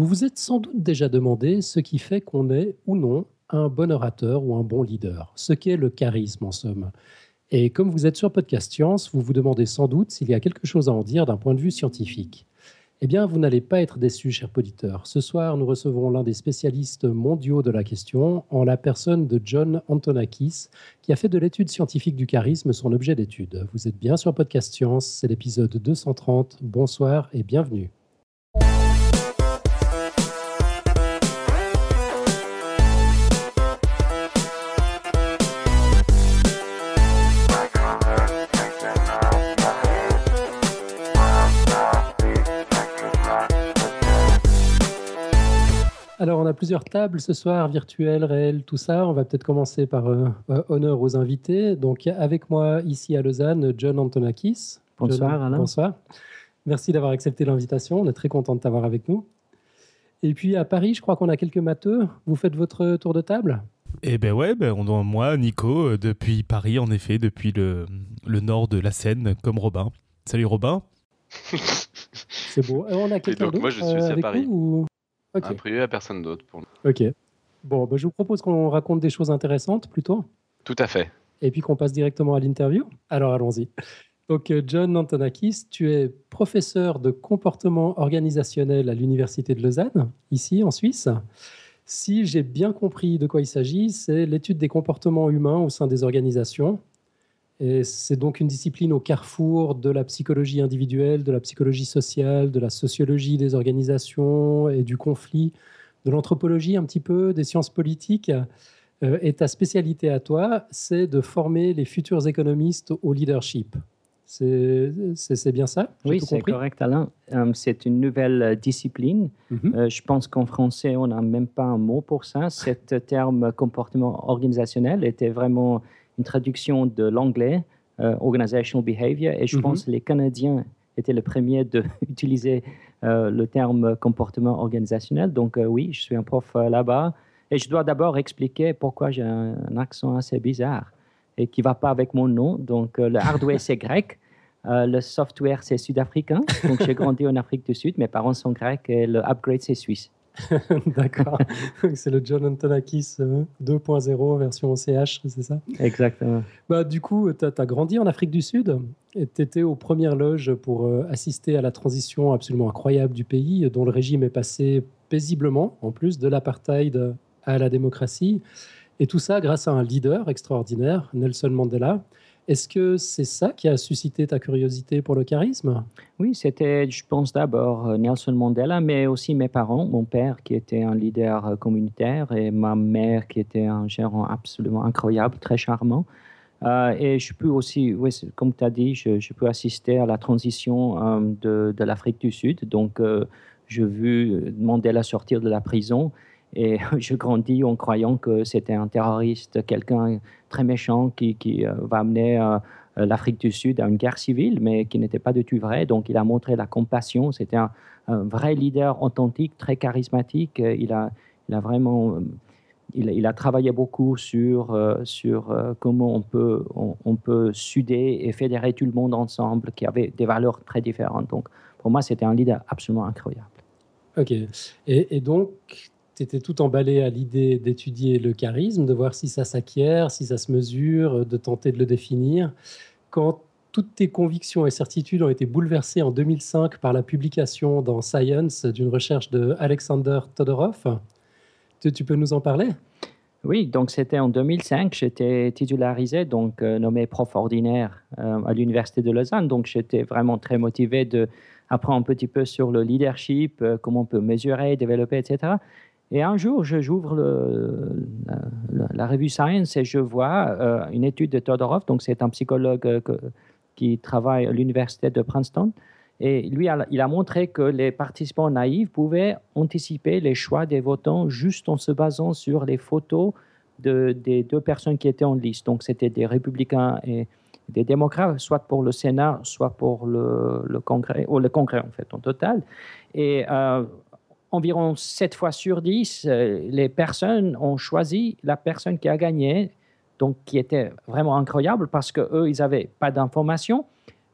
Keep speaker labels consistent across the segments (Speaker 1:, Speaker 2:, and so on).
Speaker 1: Vous vous êtes sans doute déjà demandé ce qui fait qu'on est ou non un bon orateur ou un bon leader, ce qu'est le charisme en somme. Et comme vous êtes sur Podcast Science, vous vous demandez sans doute s'il y a quelque chose à en dire d'un point de vue scientifique. Eh bien, vous n'allez pas être déçus, chers auditeurs. Ce soir, nous recevons l'un des spécialistes mondiaux de la question, en la personne de John Antonakis, qui a fait de l'étude scientifique du charisme son objet d'étude. Vous êtes bien sur Podcast Science, c'est l'épisode 230. Bonsoir et bienvenue. Alors, on a plusieurs tables ce soir, virtuelles, réelles, tout ça. On va peut-être commencer par euh, euh, honneur aux invités. Donc, avec moi ici à Lausanne, John Antonakis.
Speaker 2: Bonsoir, Alain.
Speaker 1: Bonsoir. Merci d'avoir accepté l'invitation. On est très content de t'avoir avec nous. Et puis à Paris, je crois qu'on a quelques matheux. Vous faites votre tour de table?
Speaker 3: Eh ben ouais, ben on, moi, Nico, euh, depuis Paris, en effet, depuis le, le nord de la Seine, comme Robin. Salut Robin.
Speaker 1: C'est beau. on a quelqu'un d'autre
Speaker 4: moi, je suis aussi à
Speaker 1: avec
Speaker 4: Paris.
Speaker 1: nous, ou- Ok.
Speaker 4: A priori, à personne d'autre. Pour...
Speaker 1: Ok. Bon, bah, je vous propose qu'on raconte des choses intéressantes plutôt,
Speaker 4: Tout à fait.
Speaker 1: et puis qu'on passe directement à l'interview. Alors allons-y. Donc euh, John Antonakis, tu es professeur de comportement organisationnel à l'Université de Lausanne, ici en Suisse. Si j'ai bien compris de quoi il s'agit, c'est l'étude des comportements humains au sein des organisations. Et c'est donc une discipline au carrefour de la psychologie individuelle, de la psychologie sociale, de la sociologie des organisations et du conflit, de l'anthropologie un petit peu, des sciences politiques. Euh, et ta spécialité à toi, c'est de former les futurs économistes au leadership. C'est bien ça?
Speaker 2: Oui, c'est correct, Alain. Euh, c'est une nouvelle euh, discipline.
Speaker 1: Mhm.
Speaker 2: Euh, je pense qu'en français, on n'a même pas un mot pour ça. Cet terme comportement organisationnel était vraiment une traduction de l'anglais, euh, organizational behavior, et je
Speaker 1: Mhm.
Speaker 2: pense que les Canadiens étaient les premiers d'utiliser le terme comportement organisationnel. Donc euh, oui, je suis un prof euh, là-bas, et je dois d'abord expliquer pourquoi j'ai un, un accent assez bizarre et qui va pas avec mon nom. Donc euh, le hardware c'est grec. Euh, le software, c'est sud-africain. Donc, j'ai grandi en Afrique du Sud. Mes parents sont grecs et le upgrade, c'est suisse.
Speaker 1: D'accord. c'est le John Antonakis euh, 2.0 version CH, c'est ça?
Speaker 2: Exactement.
Speaker 1: Bah, du coup, tu as, grandi en Afrique du Sud et tu étais aux premières loges pour euh, assister à la transition absolument incroyable du pays, dont le régime est passé paisiblement, en plus de l'apartheid à la démocratie. Et tout ça grâce à un leader extraordinaire, Nelson Mandela. Est-ce que c'est ça qui a suscité ta curiosité pour le charisme?
Speaker 2: Oui, c'était, je pense, d'abord euh, Nelson Mandela, mais aussi mes parents. Mon père, qui était un leader euh, communautaire, et ma mère, qui était un gérant absolument incroyable, très charmant. Euh, et je peux aussi, comme tu as dit, je, je peux assister à la transition de, l'Afrique du Sud. Donc, j'ai vu Mandela sortir de la prison et je grandis en croyant que c'était un terroriste, quelqu'un très méchant qui, qui, euh, va amener euh, l'Afrique du Sud à une guerre civile, mais qui n'était pas du tout vrai. Donc, il a montré la compassion. C'était un, vrai leader authentique, très charismatique. Il a, il a vraiment, euh, il, a travaillé beaucoup sur, sur comment on peut, on, peut suder et fédérer tout le monde ensemble, qui avait des valeurs très différentes. Donc, pour moi, c'était un leader absolument incroyable.
Speaker 1: Ok. Et donc, tu tout emballé à l'idée d'étudier le charisme, de voir si ça s'acquiert, si ça se mesure, de tenter de le définir. Quand toutes tes convictions et certitudes ont été bouleversées en 2005 par la publication dans Science d'une recherche de Alexander Todorov, tu, peux nous en parler?
Speaker 2: Oui, donc c'était en 2005, j'étais titularisé, donc euh, nommé prof ordinaire euh, à l'Université de Lausanne. Donc j'étais vraiment très motivé de apprendre un petit peu sur le leadership, euh, comment on peut mesurer, développer, etc. Et un jour, j'ouvre la, revue Science et je vois euh, une étude de Todorov, donc c'est un psychologue euh, qui travaille à l'Université de Princeton. Et lui, il a montré que les participants naïfs pouvaient anticiper les choix des votants juste en se basant sur les photos de- des deux personnes qui étaient en liste. Donc, c'était des républicains et des démocrates, soit pour le Sénat, soit pour le, Congrès, ou le Congrès en fait, en total. Et euh, environ 7 fois sur 10, euh, les personnes ont choisi la personne qui a gagné, donc qui était vraiment incroyable parce qu'eux, ils n'avaient pas d'informations.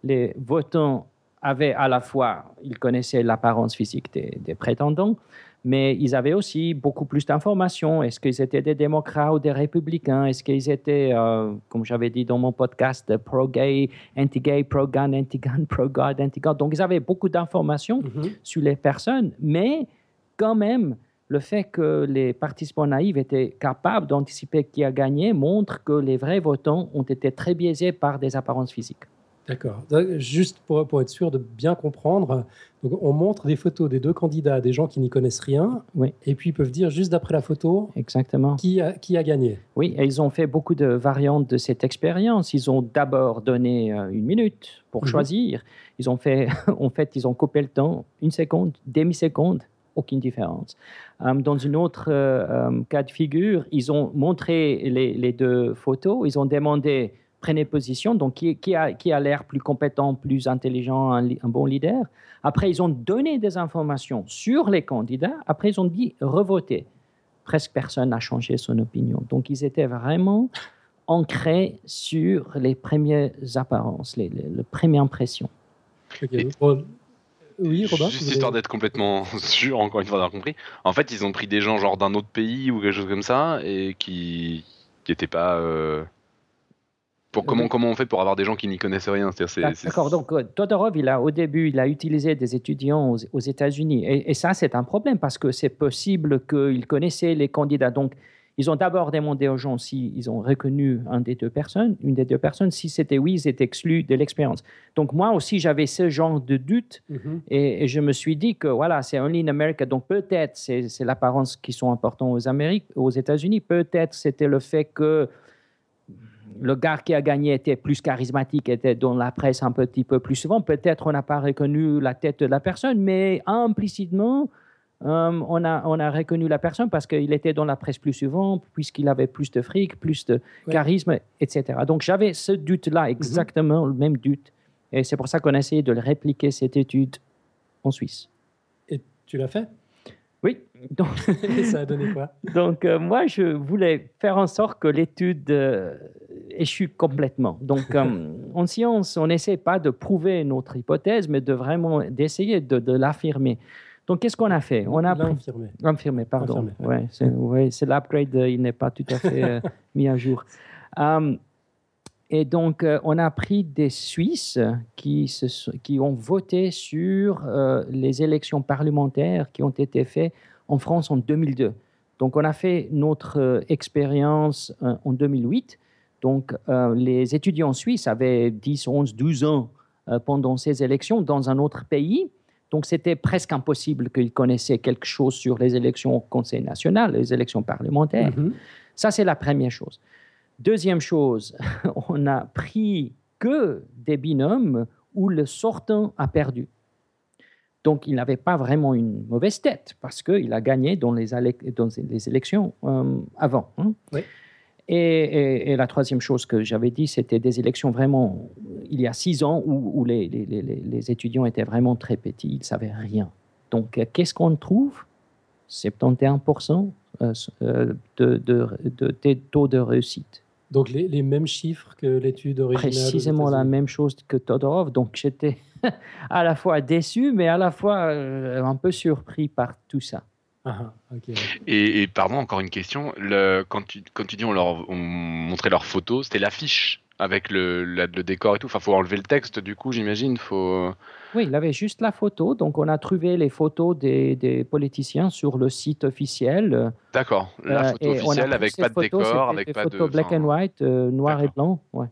Speaker 2: Les votants avaient à la fois, ils connaissaient l'apparence physique des, des prétendants, Mais ils avaient aussi beaucoup plus d'informations. Est-ce qu'ils étaient des démocrates ou des républicains? Est-ce qu'ils étaient, euh, comme j'avais dit dans mon podcast, pro-gay, anti-gay, pro-gun, anti-gun, pro-God, anti-God? Donc ils avaient beaucoup d'informations
Speaker 1: Mhm.
Speaker 2: sur les personnes, mais quand même, le fait que les participants naïfs étaient capables d'anticiper qui a gagné montre que les vrais votants ont été très biaisés par des apparences physiques.
Speaker 1: D'accord. Juste pour, pour être sûr de bien comprendre, donc on montre des photos des deux candidats à des gens qui n'y connaissent rien,
Speaker 2: Oui.
Speaker 1: et puis ils peuvent dire juste d'après la photo
Speaker 2: Exactement.
Speaker 1: qui a, qui a gagné.
Speaker 2: Oui, et ils ont fait beaucoup de variantes de cette expérience. Ils ont d'abord donné euh, une minute pour
Speaker 1: Mhm.
Speaker 2: choisir. Ils ont fait, en fait, ils ont coupé le temps, une seconde, demi-seconde, aucune différence. Euh, dans une autre euh, euh, cas de figure, ils ont montré les, deux photos. Ils ont demandé prenez position, donc qui, a, qui a l'air plus compétent, plus intelligent, un, bon leader. Après, ils ont donné des informations sur les candidats. Après, ils ont dit revotez presque personne n'a changé son opinion. Donc, ils étaient vraiment ancrés sur les premières apparences, les, premières impressions.
Speaker 1: Ok.
Speaker 4: Et-
Speaker 1: oui, Robin
Speaker 4: Juste histoire d'être complètement sûr, encore une fois d'avoir compris. En fait, ils ont pris des gens genre d'un autre pays ou quelque chose comme ça et qui qui étaient pas. euh, Pour comment
Speaker 2: Oui.
Speaker 4: comment on fait pour avoir des gens qui n'y connaissent rien
Speaker 2: D'accord. Donc, euh, Todorov, il a, au début, il a utilisé des étudiants aux, aux États-Unis. Et, et ça, c'est un problème parce que c'est possible qu'ils connaissaient les candidats. Donc, ils ont d'abord demandé aux gens s'ils ont reconnu un des deux personnes, une des deux personnes. Si c'était oui, ils étaient exclus de l'expérience. Donc, moi aussi, j'avais ce genre de doute
Speaker 1: Mhm.
Speaker 2: Et, et je me suis dit que voilà, c'est only in America. Donc peut-être c'est c'est l'apparence qui sont importants aux Amériques, aux États-Unis. Peut-être c'était le fait que le gars qui a gagné était plus charismatique, était dans la presse un petit peu plus souvent. Peut-être on n'a pas reconnu la tête de la personne, mais implicitement, euh, on, a, on a reconnu la personne parce qu'il était dans la presse plus souvent, puisqu'il avait plus de fric, plus de
Speaker 1: Ouais.
Speaker 2: charisme, etc. Donc j'avais ce doute-là, exactement le même doute. Et c'est pour ça qu'on a essayé de le répliquer, cette étude, en Suisse.
Speaker 1: Et tu l'as fait?
Speaker 2: Oui, donc,
Speaker 1: Et ça a donné quoi?
Speaker 2: Donc euh, moi, je voulais faire en sorte que l'étude euh, échoue complètement. Donc, en science, on n'essaie pas de prouver notre hypothèse, mais de vraiment d'essayer de, de l'affirmer. Donc, qu'est-ce qu'on a fait On a. Affirmé, pardon.
Speaker 1: Ouais,
Speaker 2: c'est ouais, l'upgrade, euh, il n'est pas tout à fait euh, mis à jour. Euh, et donc, euh, on a pris des Suisses qui, se sont- qui ont voté sur euh, les élections parlementaires qui ont été faites en France en 2002. Donc, on a fait notre expérience en 2008. Donc, les étudiants suisses avaient 10, 11, 12 ans pendant ces élections dans un autre pays. Donc, c'était presque impossible qu'ils connaissaient quelque chose sur les élections au Conseil national, les élections parlementaires.
Speaker 1: Mhm.
Speaker 2: Ça, c'est la première chose. Deuxième chose, on a pris que des binômes où le sortant a perdu. Donc, il n'avait pas vraiment une mauvaise tête parce qu'il a gagné dans les, élec- dans les élections euh, avant. hein.
Speaker 1: Oui.
Speaker 2: Et, et- et la troisième chose que j'avais dit, c'était des élections vraiment, il y a six ans, où, où les, les- les- les étudiants étaient vraiment très petits, ils ne savaient rien. Donc, qu'est-ce qu'on trouve? 71% euh, euh, de, de, taux de réussite.
Speaker 1: Donc les, mêmes chiffres que l'étude originale.
Speaker 2: Précisément la même chose que Todorov. Donc, j'étais à la fois déçu, mais à la fois euh, un peu surpris par tout ça.
Speaker 1: Ah.
Speaker 4: Et, et pardon, encore une question. Le, quand, tu, quand tu dis on leur on montrait leurs photos, c'était l'affiche avec le, la- le décor et tout. Enfin, faut enlever le texte, du coup, j'imagine. Faut.
Speaker 2: Oui, il avait juste la photo. Donc, on a trouvé les photos des, des politiciens sur le site officiel.
Speaker 4: D'accord. La
Speaker 2: Euh,
Speaker 4: photo officielle avec pas de décor, avec
Speaker 2: des
Speaker 4: pas de.
Speaker 2: photos black
Speaker 4: enfin,
Speaker 2: and white, euh, noir et blanc. Ouais.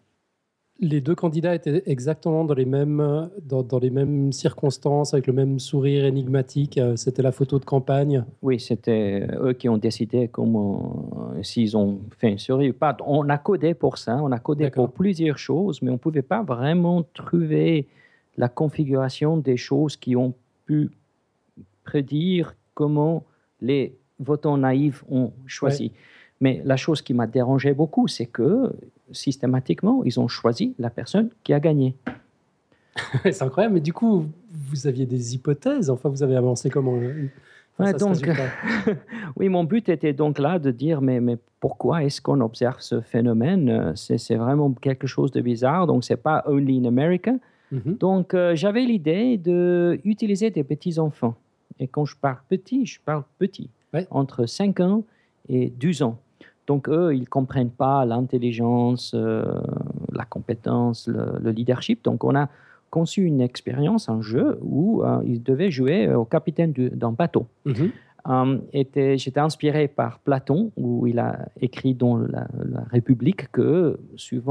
Speaker 1: Les deux candidats étaient exactement dans les mêmes, dans, dans les mêmes circonstances, avec le même sourire énigmatique. Euh, C'était la photo de campagne.
Speaker 2: Oui, c'était eux qui ont décidé comment, euh, s'ils ont fait une série ou pas. On a codé pour ça, on a codé pour plusieurs choses, mais on ne pouvait pas vraiment trouver la configuration des choses qui ont pu prédire comment les votants naïfs ont choisi. Mais la chose qui m'a dérangé beaucoup, c'est que systématiquement, ils ont choisi la personne qui a gagné.
Speaker 1: C'est incroyable. Mais du coup, vous aviez des hypothèses. Enfin, vous avez avancé comment euh,
Speaker 2: Ouais, donc, Oui, mon but était donc là de dire, mais, mais pourquoi est-ce qu'on observe ce phénomène? Euh, c'est, vraiment quelque chose de bizarre, donc c'est pas only in America.
Speaker 1: Mhm.
Speaker 2: Donc euh, j'avais l'idée d'utiliser des petits-enfants. Et quand je parle petit, je parle petit, entre 5 ans et 12 ans. Donc, eux, ils ne comprennent pas l'intelligence, euh, la compétence, le, leadership. Donc, on a conçu une expérience, un jeu, où euh, ils devaient jouer au capitaine d'un bateau. Mhm. Euh, j'étais inspiré par Platon, où il a écrit dans la, République que il,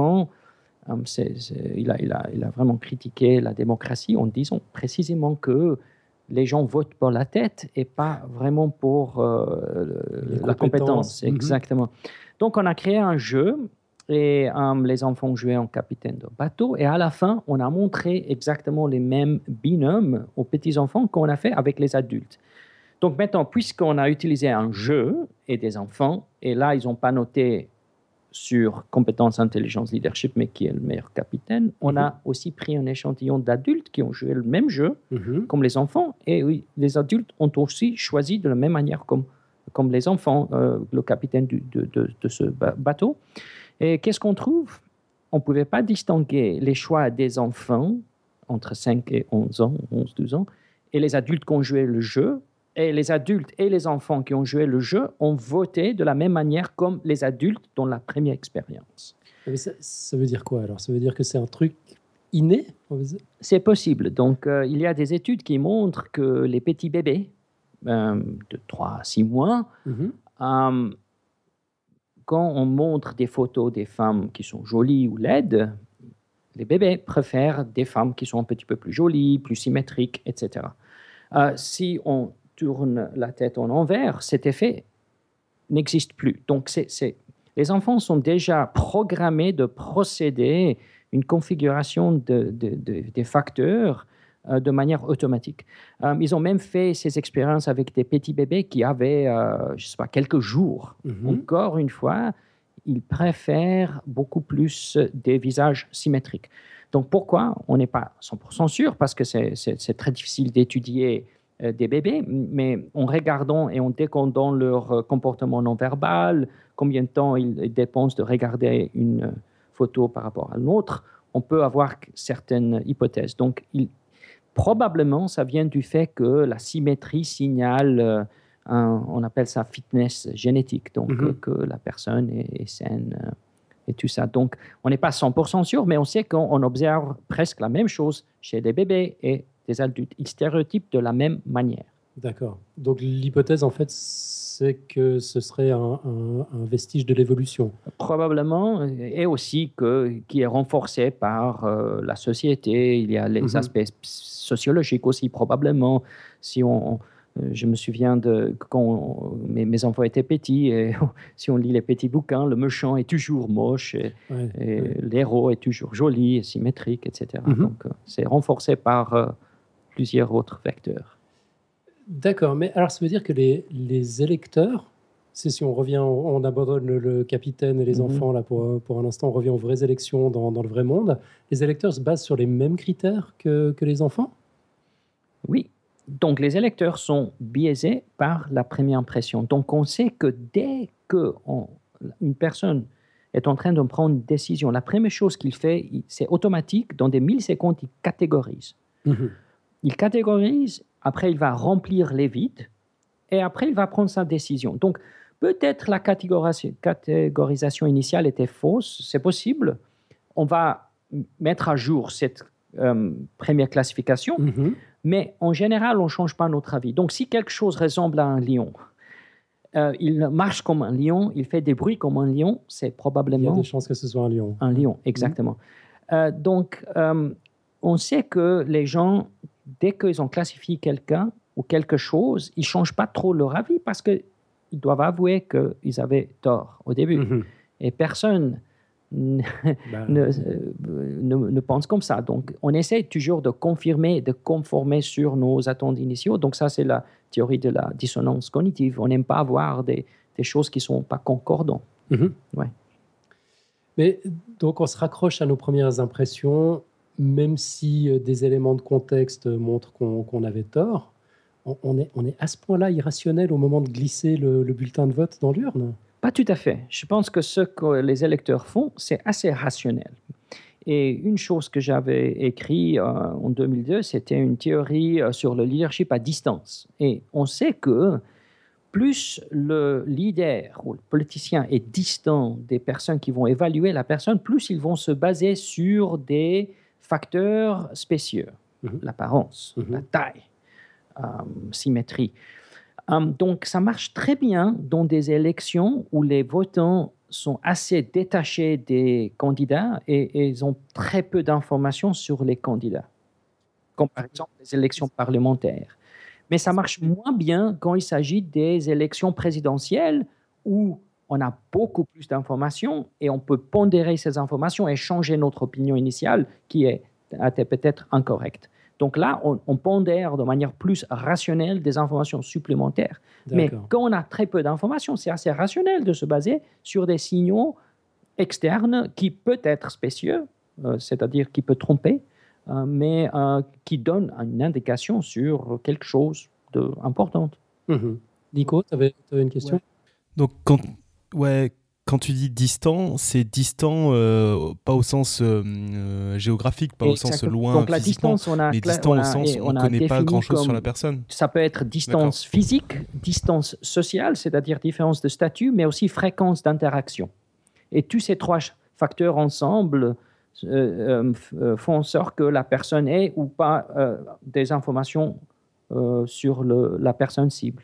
Speaker 2: a, il, a, il, a, vraiment critiqué la démocratie en disant précisément que les gens votent pour la tête et pas vraiment pour euh, la compétence. Mhm. Exactement. Donc, on a créé un jeu et euh, les enfants jouaient en capitaine de bateau. Et à la fin, on a montré exactement les mêmes binômes aux petits-enfants qu'on a fait avec les adultes. Donc maintenant, puisqu'on a utilisé un jeu et des enfants, et là, ils n'ont pas noté sur compétences, intelligence, leadership, mais qui est le meilleur capitaine. On a mhm. aussi pris un échantillon d'adultes qui ont joué le même jeu, mhm. comme les enfants. Et oui, les adultes ont aussi choisi de la même manière comme, comme les enfants, euh, le capitaine de, de, de, ce bateau. Et qu'est-ce qu'on trouve? On ne pouvait pas distinguer les choix des enfants entre 5 et 11 ans, 11, 12 ans, et les adultes qui ont joué le jeu et les adultes et les enfants qui ont joué le jeu ont voté de la même manière comme les adultes dans la première expérience.
Speaker 1: ça, veut dire quoi alors? Ça veut dire que c'est un truc inné
Speaker 2: C'est possible. Donc, euh, il y a des études qui montrent que les petits bébés euh, de 3 à 6 mois, mhm. euh, quand on montre des photos des femmes qui sont jolies ou laides, les bébés préfèrent des femmes qui sont un petit peu plus jolies, plus symétriques, etc. si on tourne la tête en envers, cet effet n'existe plus. Donc, c'est, les enfants sont déjà programmés de procéder une configuration de, des facteurs euh, de manière automatique. Euh, ils ont même fait ces expériences avec des petits bébés qui avaient, euh, je sais pas, quelques jours. Mhm. Encore une fois, ils préfèrent beaucoup plus des visages symétriques. Donc pourquoi? On n'est pas 100% sûr parce que c'est très difficile d'étudier des bébés, mais en regardant et en décomptant leur euh, comportement non verbal, combien de temps ils dépensent de regarder une photo par rapport à l'autre, on peut avoir certaines hypothèses. Donc, probablement, ça vient du fait que la symétrie signale, euh, on appelle ça fitness génétique, donc mm-hmm. que la personne est, saine et tout ça. Donc, on n'est pas 100% sûr, mais on sait qu'on observe presque la même chose chez des bébés et des adultes. Ils stéréotypent de la même manière.
Speaker 1: D'accord. Donc l'hypothèse, en fait, c'est que ce serait un, vestige de l'évolution.
Speaker 2: Probablement, et aussi que, qui est renforcé par euh, la société. Il y a les mhm. aspects sociologiques aussi, probablement. Si on, euh, je me souviens de quand mes, enfants étaient petits, et si on lit les petits bouquins, le méchant est toujours moche, et, l'héros est toujours joli, et symétrique, etc. Mhm. Donc, euh, c'est renforcé par plusieurs autres vecteurs.
Speaker 1: D'accord, mais alors ça veut dire que les, les électeurs, c'est si on revient, on abandonne le, capitaine et les mhm. enfants là pour, pour un instant, on revient aux vraies élections dans, dans, le vrai monde, les électeurs se basent sur les mêmes critères que, que les enfants?
Speaker 2: Oui, donc les électeurs sont biaisés par la première impression. Donc on sait que dès que une personne est en train de prendre une décision, la première chose qu'il fait, c'est automatique, dans des millisecondes, il catégorise. Mhm il catégorise, après il va remplir les vides, et après il va prendre sa décision. Donc peut-être la catégorisation initiale était fausse, c'est possible. On va mettre à jour cette euh, première classification, mhm. mais en général, on ne change pas notre avis. Donc si quelque chose ressemble à un lion, euh, il marche comme un lion, il fait des bruits comme un lion, c'est probablement... Il
Speaker 1: y a des chances que ce soit un lion.
Speaker 2: Un lion, exactement. Euh, donc, on sait que les gens dès qu'ils ont classifié quelqu'un ou quelque chose, ils ne changent pas trop leur avis parce qu'ils doivent avouer qu'ils avaient tort au début. Mhm. Et personne ben. ne, ne, pense comme ça. Donc, on essaie toujours de confirmer, de conformer sur nos attentes initiaux. Donc, ça, c'est la théorie de la dissonance cognitive. On n'aime pas avoir des, des, choses qui ne sont pas concordantes. Mhm. Ouais.
Speaker 1: Mais donc, on se raccroche à nos premières impressions même si euh, des éléments de contexte montrent qu'on avait tort, on, est, on, est, à ce point-là irrationnel au moment de glisser le, bulletin de vote dans l'urne?
Speaker 2: Pas tout à fait. Je pense que ce que les électeurs font, c'est assez rationnel. Et une chose que j'avais écrite en 2002, c'était une théorie sur le leadership à distance. Et on sait que plus le leader ou le politicien est distant des personnes qui vont évaluer la personne, plus ils vont se baser sur des facteurs spéciaux, mhm. l'apparence, mhm. la taille, euh, symétrie. Euh, donc ça marche très bien dans des élections où les votants sont assez détachés des candidats et, ils ont très peu d'informations sur les candidats, comme par exemple les élections parlementaires. Mais ça marche moins bien quand il s'agit des élections présidentielles où on a beaucoup plus d'informations et on peut pondérer ces informations et changer notre opinion initiale qui est peut-être incorrecte. Donc là, on, pondère de manière plus rationnelle des informations supplémentaires. Mais quand on a très peu d'informations, c'est assez rationnel de se baser sur des signaux externes qui peuvent être spécieux, euh, c'est-à-dire qui peuvent tromper, euh, mais euh, qui donne une indication sur quelque chose d'important.
Speaker 1: Mmh Nico, tu avais, une question?
Speaker 3: Donc, quand, ouais, quand tu dis distant, c'est distant euh, pas au sens géographique, pas au sens loin Donc la distance, on a mais distant au sens on ne connaît pas grand-chose sur la personne.
Speaker 2: Ça peut être distance physique, distance sociale, c'est-à-dire différence de statut, mais aussi fréquence d'interaction. Et tous ces trois facteurs ensemble euh, euh, euh, font en sorte que la personne ait ou pas des informations sur le, la personne cible.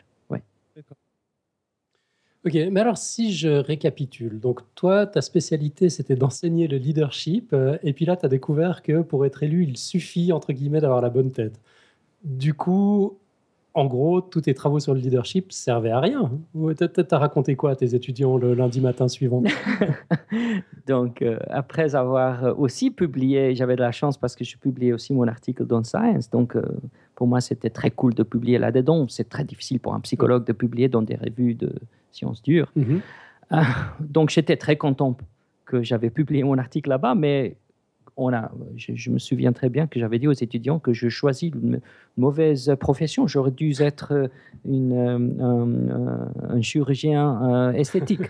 Speaker 1: Ok, mais alors si je récapitule, donc toi, ta spécialité, c'était d'enseigner le leadership, et puis là, tu as découvert que pour être élu, il suffit, entre guillemets, d'avoir la bonne tête. Du coup, en gros, tous tes travaux sur le leadership servaient à rien. Tu as raconté quoi à tes étudiants le lundi matin suivant?
Speaker 2: Donc, euh, après avoir aussi publié, j'avais de la chance parce que je publiais aussi mon article dans Science. Donc, euh, pour moi, c'était très cool de publier là-dedans. C'est très difficile pour un psychologue de publier dans des revues de sciences dures. Mm-hmm. Euh, donc, j'étais très content que j'avais publié mon article là-bas, mais a, je, me souviens très bien que j'avais dit aux étudiants que je choisis une mauvaise profession. J'aurais dû être une, euh, un, chirurgien euh, esthétique.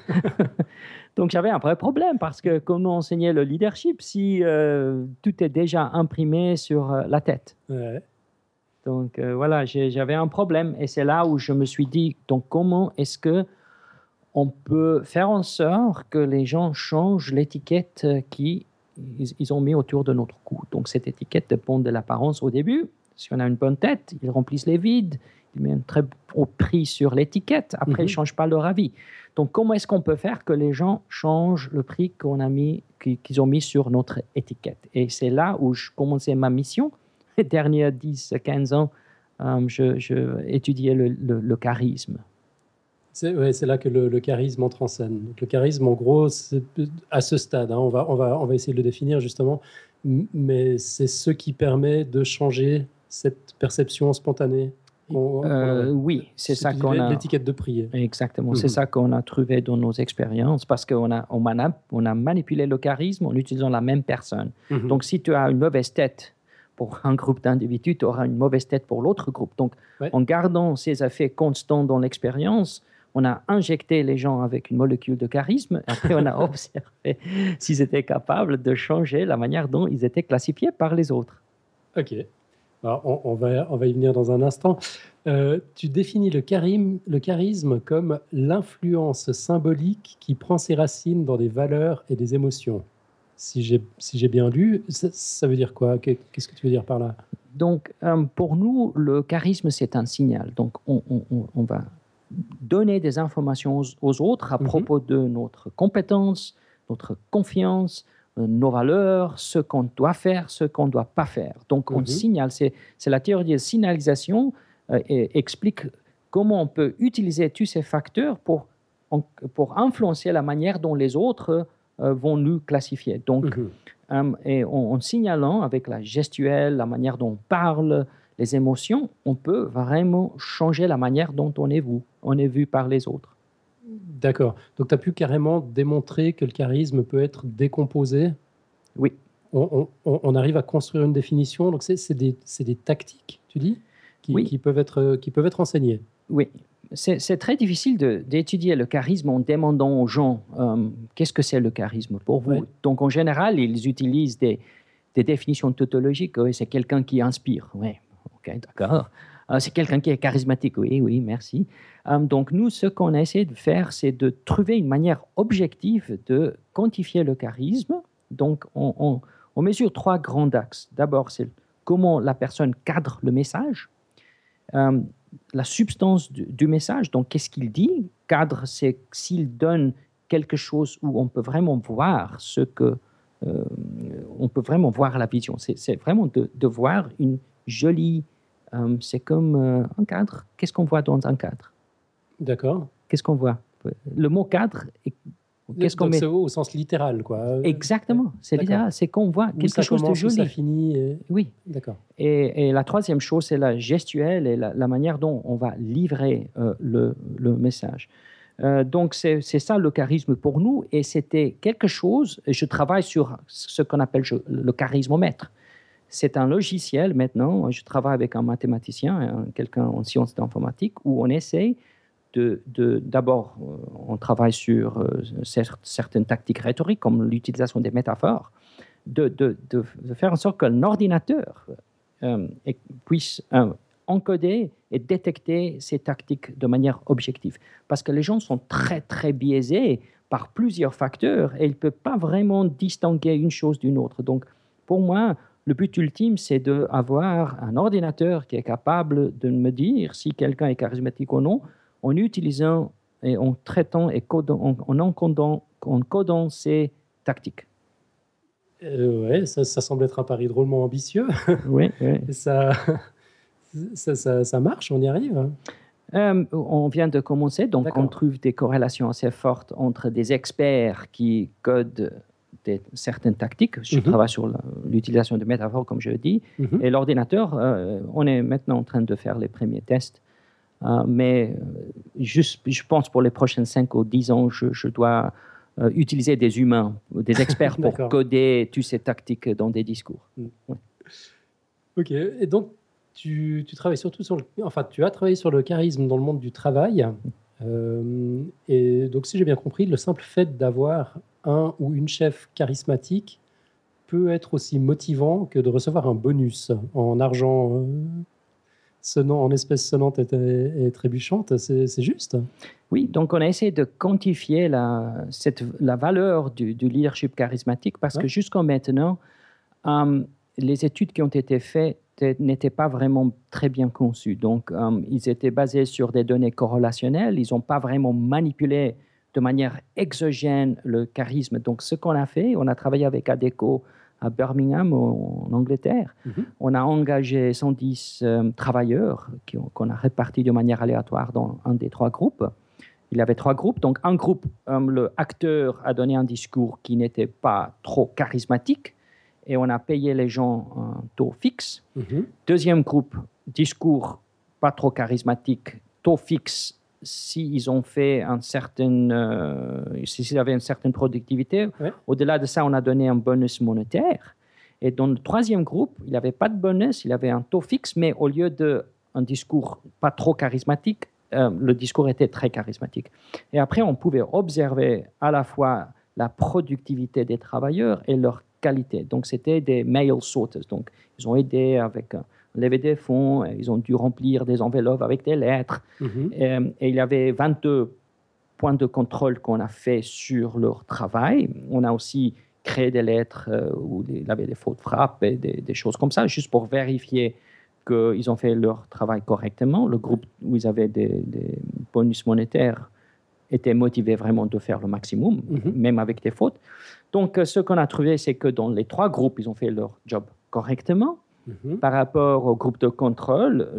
Speaker 2: Donc j'avais un vrai problème parce que comment enseigner le leadership si euh, tout est déjà imprimé sur la tête? Donc voilà, j'avais un problème et c'est là où je me suis dit, donc comment est-ce que on peut faire en sorte que les gens changent l'étiquette qui ils, ont mis autour de notre cou? Donc cette étiquette dépend de l'apparence au début. Si on a une bonne tête, ils remplissent les vides, ils mettent un très haut prix sur l'étiquette. Après, ils ne mhm. changent pas leur avis. Donc comment est-ce qu'on peut faire que les gens changent le prix qu'on a mis, qu'ils ont mis sur notre étiquette? Et c'est là où je commençais ma mission. Les derniers 10-15 ans, euh, je, je, étudiais le charisme.
Speaker 1: C'est là que le, charisme entre en scène. le charisme, en gros, à ce stade, hein, on, va, on, va, on va essayer de le définir justement, mais c'est ce qui permet de changer cette perception spontanée.
Speaker 2: Euh, oui, c'est ça qu'on a.
Speaker 1: L'étiquette de prier.
Speaker 2: Exactement, c'est mhm. ça qu'on a trouvé dans nos expériences parce qu'on a, on a, on a manipulé le charisme en utilisant la même personne. Mhm. Donc, si tu as une mauvaise tête pour un groupe d'individus, tu auras une mauvaise tête pour l'autre groupe. Donc, en gardant ces effets constants dans l'expérience, on a injecté les gens avec une molécule de charisme, et on a observé s'ils étaient capables de changer la manière dont ils étaient classifiés par les autres.
Speaker 1: Ok. on, va, on va y venir dans un instant. Euh, tu définis le, le charisme comme l'influence symbolique qui prend ses racines dans des valeurs et des émotions. Si j'ai si bien lu, ça, veut dire quoi? Qu'est-ce que tu veux dire par là?
Speaker 2: Donc, euh, pour nous, le charisme, c'est un signal. Donc, on, on va donner des informations aux, autres à mhm. propos de notre compétence, notre confiance, euh, nos valeurs, ce qu'on doit faire, ce qu'on ne doit pas faire. Donc, on mhm. signale, c'est la théorie de signalisation euh, et explique comment on peut utiliser tous ces facteurs pour, pour influencer la manière dont les autres vont nous classifier. Donc, mhm. et en, signalant avec la gestuelle, la manière dont on parle, les émotions, on peut vraiment changer la manière dont on est vu, on est vu par les autres.
Speaker 1: D'accord. Donc tu as pu carrément démontrer que le charisme peut être décomposé?
Speaker 2: Oui.
Speaker 1: On, arrive à construire une définition. Donc c'est des, des, tactiques, tu dis, qui, qui, peuvent être, qui peuvent être enseignées?
Speaker 2: Oui. C'est très difficile d'étudier le charisme en demandant aux gens euh, qu'est-ce que c'est le charisme pour vous. Donc en général, ils utilisent des, définitions tautologiques. Oui, c'est quelqu'un qui inspire. Oui, ok, d'accord. Euh, c'est quelqu'un qui est charismatique. Oui, oui, merci. Euh, donc nous, ce qu'on essaie de faire, c'est de trouver une manière objective de quantifier le charisme. Donc on, on mesure trois grands axes. D'abord, c'est comment la personne cadre le message la substance du, message, donc qu'est-ce qu'il dit. Cadre, c'est s'il donne quelque chose où on peut vraiment voir ce que... Euh, on peut vraiment voir la vision. C'est vraiment de, voir une jolie... Euh, c'est comme euh, un cadre. Qu'est-ce qu'on voit dans un cadre?
Speaker 1: D'accord.
Speaker 2: Qu'est-ce qu'on voit? Le mot cadre
Speaker 1: Qu'est-ce qu'on met au sens littéral, quoi.
Speaker 2: Exactement, c'est littéral. C'est qu'on voit quelque chose de joli.
Speaker 1: ça finit.
Speaker 2: Oui.
Speaker 1: D'accord.
Speaker 2: Et, la troisième chose, c'est la gestuelle et la, manière dont on va livrer euh, le, le, message. Euh, donc, c'est ça le charisme pour nous. Et c'était quelque chose, je travaille sur ce qu'on appelle le charismomètre. C'est un logiciel maintenant, je travaille avec un mathématicien, quelqu'un en sciences d'informatique, où on essaye d'abord, de, euh, on travaille sur euh, certaines tactiques rhétoriques, comme l'utilisation des métaphores, de, faire en sorte qu'un ordinateur euh, puisse encoder et détecter ces tactiques de manière objective. Parce que les gens sont très, très biaisés par plusieurs facteurs et ils ne peuvent pas vraiment distinguer une chose d'une autre. Donc, pour moi, le but ultime, c'est d'avoir un ordinateur qui est capable de me dire si quelqu'un est charismatique ou non, en utilisant et en traitant et en, encodant, en codant ces tactiques.
Speaker 1: Euh, oui, ça, ça, semble être un pari drôlement ambitieux.
Speaker 2: Oui,
Speaker 1: ça, ça, ça, marche, on y arrive
Speaker 2: euh, On vient de commencer, donc on trouve des corrélations assez fortes entre des experts qui codent des, certaines tactiques. Je mhm. travaille sur l'utilisation de métaphores, comme je le dis, mhm. et l'ordinateur. Euh, on est maintenant en train de faire les premiers tests mais euh, juste, je pense pour les prochaines 5 ou 10 ans, je, dois euh, utiliser des humains, des experts pour coder toutes ces tactiques dans des discours. Mm.
Speaker 1: Ok, et donc tu, tu, travailles surtout sur le, enfin tu as travaillé sur le charisme dans le monde du travail. et donc si j'ai bien compris, le simple fait d'avoir un ou une chef charismatique peut être aussi motivant que de recevoir un bonus en argent sonnant, en espèces sonnantes et, trébuchantes, c'est juste
Speaker 2: Oui, donc on a essayé de quantifier la, cette, la valeur du, leadership charismatique parce que jusqu'à maintenant, euh, les études qui ont été faites n'étaient pas vraiment très bien conçues. Donc, euh, ils étaient basés sur des données corrélationnelles, ils n'ont pas vraiment manipulé de manière exogène le charisme. Donc, ce qu'on a fait, on a travaillé avec ADECO à Birmingham, en, Angleterre. Mhm. On a engagé 110 euh, travailleurs qu'on a répartis de manière aléatoire dans un des trois groupes. Il y avait trois groupes. Donc, un groupe, euh, le acteur a donné un discours qui n'était pas trop charismatique et on a payé les gens un taux fixe. Mhm. Deuxième groupe, discours pas trop charismatique, taux fixe s'ils ont fait un certain, euh, s'ils avaient une certaine productivité. Au-delà de ça, on a donné un bonus monétaire. Et dans le troisième groupe, il n'y avait pas de bonus, il avait un taux fixe, mais au lieu d'un discours pas trop charismatique, euh, le discours était très charismatique. Et après, on pouvait observer à la fois la productivité des travailleurs et leur qualité. Donc, c'était des mail sorters. Donc, ils ont aidé avec levé des fonds, ils ont dû remplir des enveloppes avec des lettres. Mhm. Euh, et, il y avait 22 points de contrôle qu'on a fait sur leur travail. On a aussi créé des lettres euh, où il y avait des fautes frappes et des, choses comme ça, juste pour vérifier qu'ils ont fait leur travail correctement. Le groupe où ils avaient des, bonus monétaires était motivé vraiment de faire le maximum, mhm. même avec des fautes. Donc, euh, ce qu'on a trouvé, c'est que dans les trois groupes, ils ont fait leur job correctement. Mhm. Par rapport au groupe de contrôle,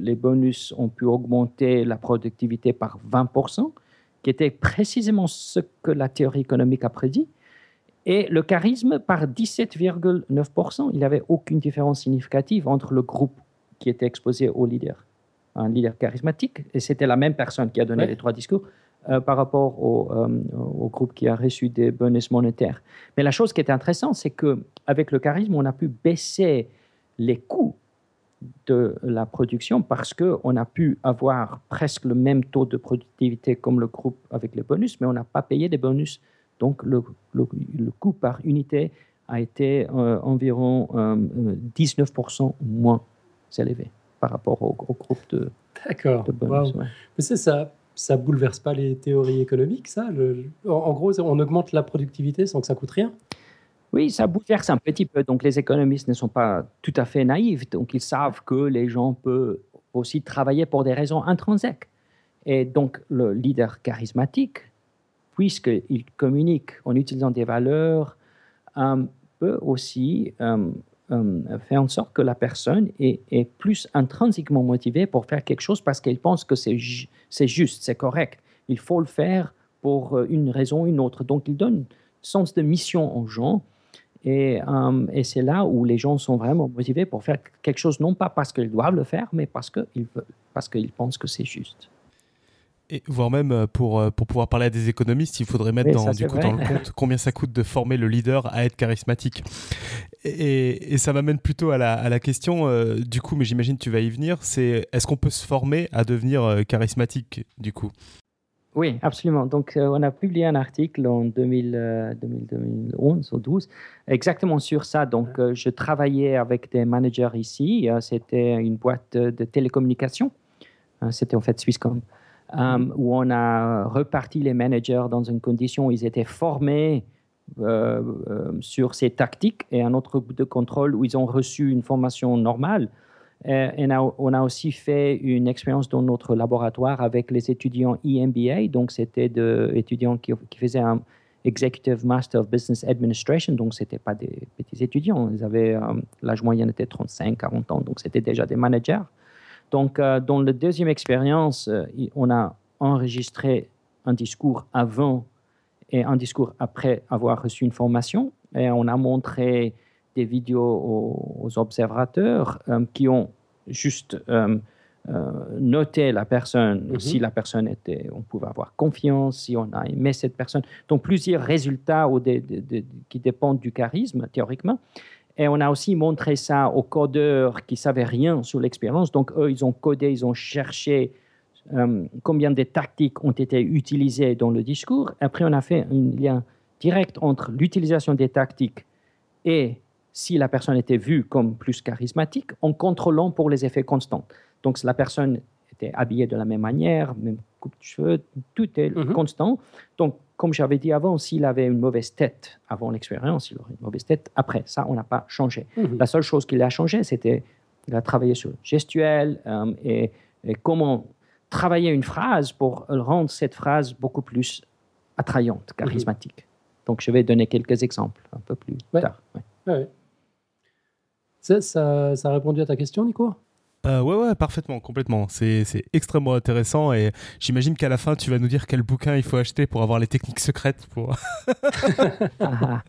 Speaker 2: les bonus ont pu augmenter la productivité par 20%, qui était précisément ce que la théorie économique a prédit, et le charisme par 17,9%. Il n'y avait aucune différence significative entre le groupe qui était exposé au leader, un leader charismatique, et c'était la même personne qui a donné les trois discours, euh, par rapport euh, au, groupe qui a reçu des bonus monétaires. Mais la chose qui est intéressante, c'est qu'avec le charisme, on a pu baisser les coûts de la production parce qu'on a pu avoir presque le même taux de productivité comme le groupe avec les bonus, mais on n'a pas payé des bonus. Donc le, le, coût par unité a été euh, environ 19% euh, moins élevé par rapport au, groupe de,
Speaker 1: de bonus. Mais c'est ça. Ça bouleverse pas les théories économiques, ça En gros, on augmente la productivité sans que ça coûte rien?
Speaker 2: Oui, ça bouleverse un petit peu. Donc, les économistes ne sont pas tout à fait naïfs. Donc, ils savent que les gens peuvent aussi travailler pour des raisons intrinsèques. Et donc, le leader charismatique, puisqu'il communique en utilisant des valeurs, euh, peut aussi euh, euh, faire en sorte que la personne est, plus intrinsèquement motivée pour faire quelque chose parce qu'elle pense que c'est juste, c'est correct. Il faut le faire pour une raison ou une autre. Donc, il donne sens de mission aux gens euh, et, c'est là où les gens sont vraiment motivés pour faire quelque chose, non pas parce qu'ils doivent le faire, mais parce qu'ils parce qu'ils pensent que c'est juste.
Speaker 3: Et voire même euh, pour, euh, pour pouvoir parler à des économistes, il faudrait mettre dans, du coup, dans le compte combien ça coûte de former le leader à être charismatique. Et, et ça m'amène plutôt à la, à la question, du coup, mais j'imagine que tu vas y venir, c'est est-ce qu'on peut se former à devenir charismatique, du coup?
Speaker 2: Oui, absolument. Donc, euh, on a publié un article en 2000, 2011 ou 12 exactement sur ça. Donc, euh, je travaillais avec des managers ici. Euh, c'était une boîte de télécommunications. C'était en fait Swisscom. Mm-hmm. où on a reparti les managers dans une condition où ils étaient formés sur ces tactiques et un autre groupe de contrôle où ils ont reçu une formation normale euh, on, a, aussi fait une expérience dans notre laboratoire avec les étudiants EMBA. Donc, c'était des étudiants qui, faisaient un Executive Master of Business Administration. Donc, ce n'étaient pas des petits étudiants. Ils avaient, euh, l'âge moyen était 35, 40 ans. Donc, c'était déjà des managers. Donc, euh, dans la deuxième expérience, on a enregistré un discours avant et un discours après avoir reçu une formation. Et on a montré des vidéos aux, observateurs euh, qui ont juste euh, euh, noté la personne, mhm. si la personne était, on pouvait avoir confiance, si on a aimé cette personne. Donc plusieurs résultats qui dépendent du charisme, théoriquement. Et on a aussi montré ça aux codeurs qui savaient rien sur l'expérience. Donc eux, ils ont codé, ils ont cherché combien de tactiques ont été utilisées dans le discours. Après, on a fait un lien direct entre l'utilisation des tactiques et si la personne était vue comme plus charismatique en contrôlant pour les effets constants. Donc, si la personne était habillée de la même manière, même coupe de cheveux, tout est mhm. constant. Donc, comme j'avais dit avant, s'il avait une mauvaise tête avant l'expérience, il aurait une mauvaise tête après. Ça, on n'a pas changé. Mhm. La seule chose qu'il a changé, c'était qu'il a travaillé sur le gestuel euh, et, comment travailler une phrase pour rendre cette phrase beaucoup plus attrayante, mhm. charismatique. Donc, je vais donner quelques exemples un peu plus tard.
Speaker 1: Ça, ça, a répondu à ta question, Nico?
Speaker 3: Euh, ouais, ouais, parfaitement, complètement. C'est extrêmement intéressant et j'imagine qu'à la fin, tu vas nous dire quel bouquin il faut acheter pour avoir les techniques secrètes. Pour...
Speaker 2: Ah.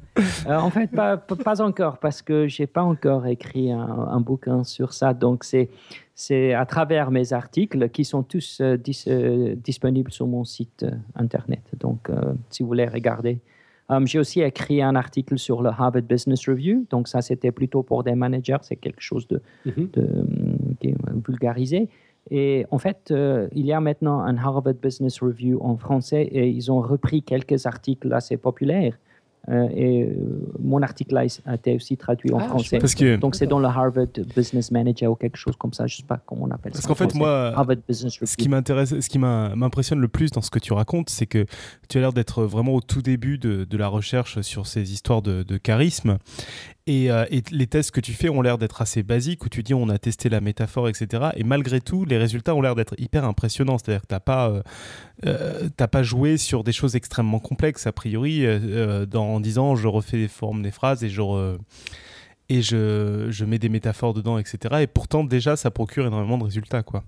Speaker 2: Euh, en fait, pas, pas, encore, parce que j'ai pas encore écrit un, bouquin sur ça. Donc, c'est à travers mes articles qui sont tous euh, euh, disponibles sur mon site internet. Donc, si vous voulez regarder, Um, j'ai aussi écrit un article sur le Harvard Business Review. Donc, ça, c'était plutôt pour des managers. C'est quelque chose de, mm-hmm. de, vulgarisé. Et en fait, euh, il y a maintenant un Harvard Business Review en français et ils ont repris quelques articles assez populaires euh, et euh, mon article a été aussi traduit en ah, français. Donc c'est dans le Harvard Business Manager ou quelque chose comme ça. Je ne sais pas comment on appelle
Speaker 3: ça. Parce qu'en fait, moi, Harvard Business ce qui m'intéresse, ce qui m'impressionne le plus dans ce que tu racontes, c'est que tu as l'air d'être vraiment au tout début de, de, la recherche sur ces histoires de, de charisme. Euh, et, les tests que tu fais ont l'air d'être assez basiques, où tu dis on a testé la métaphore, etc. Et malgré tout, les résultats ont l'air d'être hyper impressionnants. C'est-à-dire que tu n'as pas, euh, euh, pas joué sur des choses extrêmement complexes, a priori, dans, en disant je refais les formes des phrases et je, et je, je, mets des métaphores dedans, etc. Et pourtant, déjà, ça procure énormément de résultats. quoi.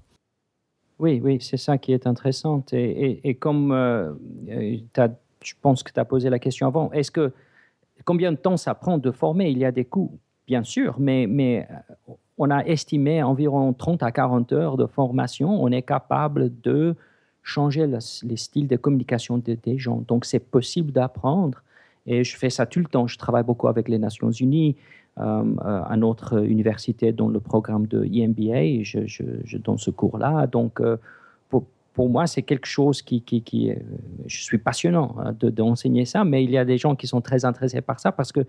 Speaker 2: Oui, oui, c'est ça qui est intéressant. Et, et, comme je pense que tu as posé la question avant, est-ce que Combien de temps ça prend de former Il y a des coûts, bien sûr, mais, mais euh, on a estimé environ 30 à 40 heures de formation. On est capable de changer les styles de communication des gens. Donc, c'est possible d'apprendre. Et je fais ça tout le temps. Je travaille beaucoup avec les Nations Unies. à notre université dans le programme de EMBA. Je, je, donne ce cours-là. Donc, pour moi, c'est quelque chose qui, qui, qui, je suis passionnant hein, d'enseigner ça, mais il y a des gens qui sont très intéressés par ça parce que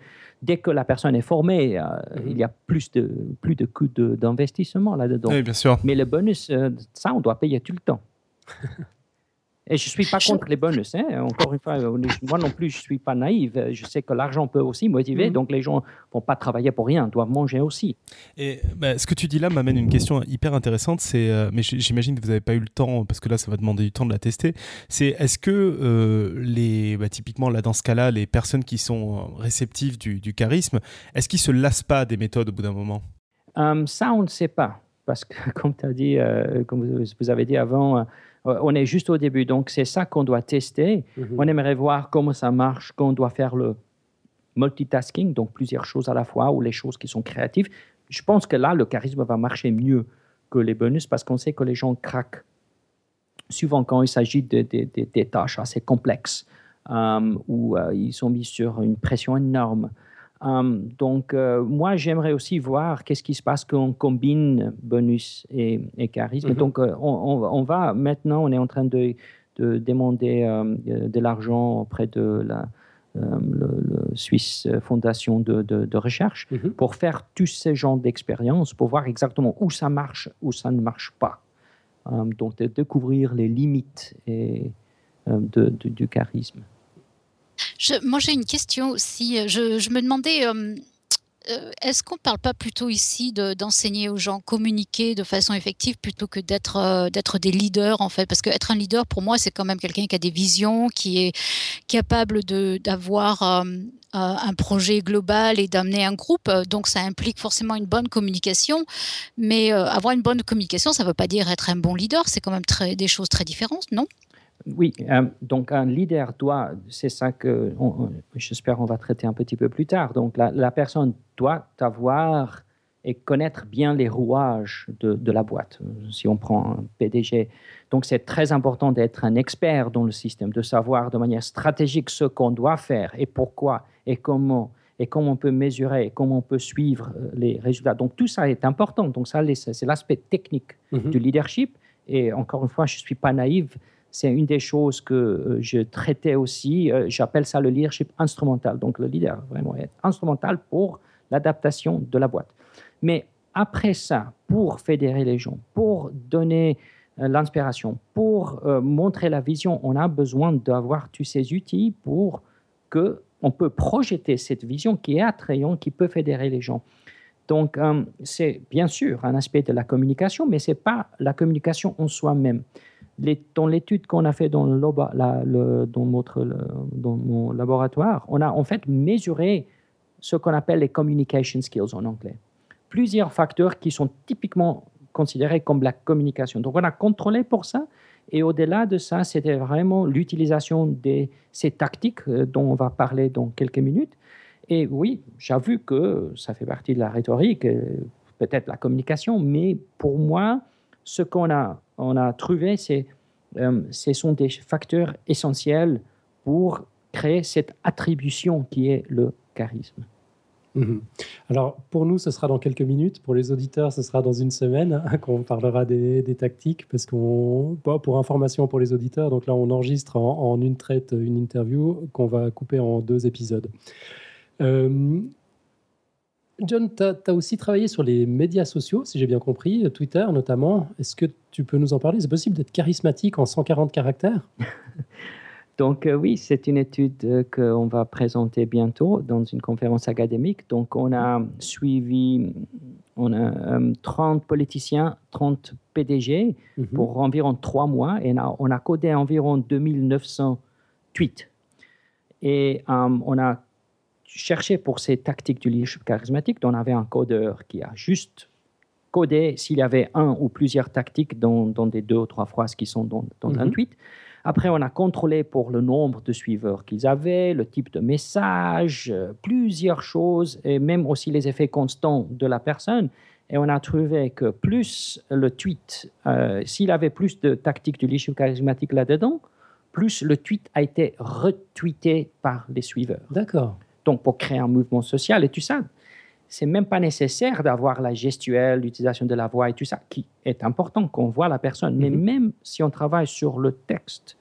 Speaker 2: dès que la personne est formée, euh, mhm. il y a plus de, plus de coûts d'investissement là-dedans.
Speaker 3: Oui, bien sûr.
Speaker 2: Mais le bonus, euh, ça, on doit payer tout le temps. Et je ne suis pas contre les bonus. Hein. Encore une fois, euh, moi non plus, je ne suis pas naïve. Je sais que l'argent peut aussi motiver, mhm. donc les gens ne vont pas travailler pour rien, doivent manger aussi.
Speaker 3: Et bah, ce que tu dis là m'amène une question hyper intéressante. C'est, euh, mais j'imagine que vous n'avez pas eu le temps, parce que là, ça va demander du temps de la tester. C'est est-ce que euh, les, bah, typiquement là dans ce cas-là, les personnes qui sont réceptives du, charisme, est-ce qu'ils se lassent pas des méthodes au bout d'un moment?
Speaker 2: Ça, on ne sait pas, parce que comme tu as dit, comme vous avez dit avant euh, on est juste au début. Donc, c'est ça qu'on doit tester. Mhm. On aimerait voir comment ça marche, qu'on doit faire le multitasking, donc plusieurs choses à la fois, ou les choses qui sont créatives. Je pense que là, le charisme va marcher mieux que les bonus parce qu'on sait que les gens craquent souvent quand il s'agit de, des tâches assez complexes euh, où euh, ils sont mis sur une pression énorme. Hum, donc, euh, moi, j'aimerais aussi voir qu'est-ce qui se passe quand on combine bonus et, charisme. Mhm. Donc, euh, on, va maintenant, on est en train de, demander euh, de l'argent auprès de la le, Swiss Fondation de, recherche mhm. pour faire tous ces genres d'expériences, pour voir exactement où ça marche, où ça ne marche pas. Hum, donc, de découvrir les limites et, du charisme
Speaker 5: moi, j'ai une question aussi. Je, me demandais, euh, euh, est-ce qu'on ne parle pas plutôt ici d'enseigner aux gens communiquer de façon effective plutôt que d'être euh, des leaders en fait? Parce qu'être un leader, pour moi, c'est quand même quelqu'un qui a des visions, qui est capable d'avoir un projet global et d'amener un groupe. Donc, ça implique forcément une bonne communication. Mais avoir une bonne communication, ça ne veut pas dire être un bon leader. C'est quand même des choses très différentes, non?
Speaker 2: Oui, euh, donc un leader doit, c'est ça que j'espère on va traiter un petit peu plus tard. Donc la, personne doit avoir et connaître bien les rouages de, la boîte. Si on prend un PDG, donc c'est très important d'être un expert dans le système, de savoir de manière stratégique ce qu'on doit faire et pourquoi et comment et comment on peut mesurer, et comment on peut suivre euh, les résultats. Donc tout ça est important. Donc ça, c'est l'aspect technique mm-hmm. du leadership. Et encore une fois, je ne suis pas naïve c'est une des choses que euh, je traitais aussi. Euh, j'appelle ça le leadership instrumental. Donc le leader vraiment est instrumental pour l'adaptation de la boîte. Mais après ça, pour fédérer les gens, pour donner euh, l'inspiration, pour montrer la vision, on a besoin d'avoir tous ces outils pour que on peut projeter cette vision qui est attrayante, qui peut fédérer les gens. Donc, c'est bien sûr un aspect de la communication, mais ce n'est pas la communication en soi-même dans l'étude qu'on a fait dans, notre, mon laboratoire, on a en fait mesuré ce qu'on appelle les communication skills en anglais. Plusieurs facteurs qui sont typiquement considérés comme la communication. Donc on a contrôlé pour ça. Et au-delà de ça, c'était vraiment l'utilisation de ces tactiques euh, dont on va parler dans quelques minutes. Et oui, j'avoue que ça fait partie de la rhétorique, euh, peut-être la communication, mais pour moi, ce qu'on a, on a trouvé, c'est euh, ce sont des facteurs essentiels pour créer cette attribution qui est le charisme.
Speaker 1: Mhm. Alors, pour nous, ce sera dans quelques minutes. Pour les auditeurs, ce sera dans une semaine hein, qu'on parlera des, tactiques. Parce qu'on, pour information pour les auditeurs, donc là, on enregistre en, une traite une interview qu'on va couper en deux épisodes. Euh, John, tu as, aussi travaillé sur les médias sociaux, si j'ai bien compris, Twitter notamment. Est-ce que tu peux nous en parler? C'est possible d'être charismatique en 140 caractères?
Speaker 2: Donc euh, oui, c'est une étude euh, qu'on va présenter bientôt dans une conférence académique. Donc on a suivi on a, 30 euh, politiciens, 30 PDG mhm. pour environ trois mois et on a, codé environ 2900 tweets. Et on a chercher pour ces tactiques du leadership charismatique, on avait un codeur qui a juste codé s'il y avait un ou plusieurs tactiques dans, des deux ou trois phrases qui sont dans, un mhm. tweet. Après, on a contrôlé pour le nombre de suiveurs qu'ils avaient, le type de message, euh, plusieurs choses, et même aussi les effets constants de la personne. Et on a trouvé que plus le tweet, euh, s'il avait plus de tactiques du leadership charismatique là-dedans, plus le tweet a été retweeté par les suiveurs.
Speaker 1: D'accord
Speaker 2: donc pour créer un mouvement social et tout ça. c'est même pas nécessaire d'avoir la gestuelle, l'utilisation de la voix et tout ça, qui est important qu'on voit la personne. Mais mhm. même si on travaille sur le texte,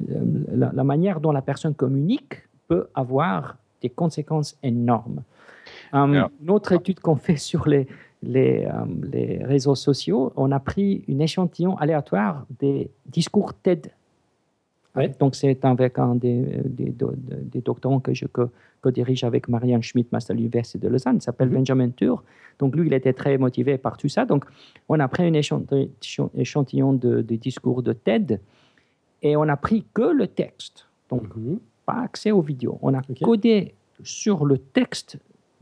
Speaker 2: la, manière dont la personne communique peut avoir des conséquences énormes. Euh, une autre étude qu'on fait sur les, les, euh, les, réseaux sociaux, on a pris une échantillon aléatoire des discours TED. Donc, c'est avec un des, des, des doctorants que je co-dirige avec Marianne Schmidt, à l'Université de Lausanne, il s'appelle mhm. Benjamin Tour. Donc, lui, il était très motivé par tout ça. Donc, on a pris un échantillon de, discours de TED et on a pris que le texte. Donc, mhm. pas accès aux vidéos. On a codé sur le texte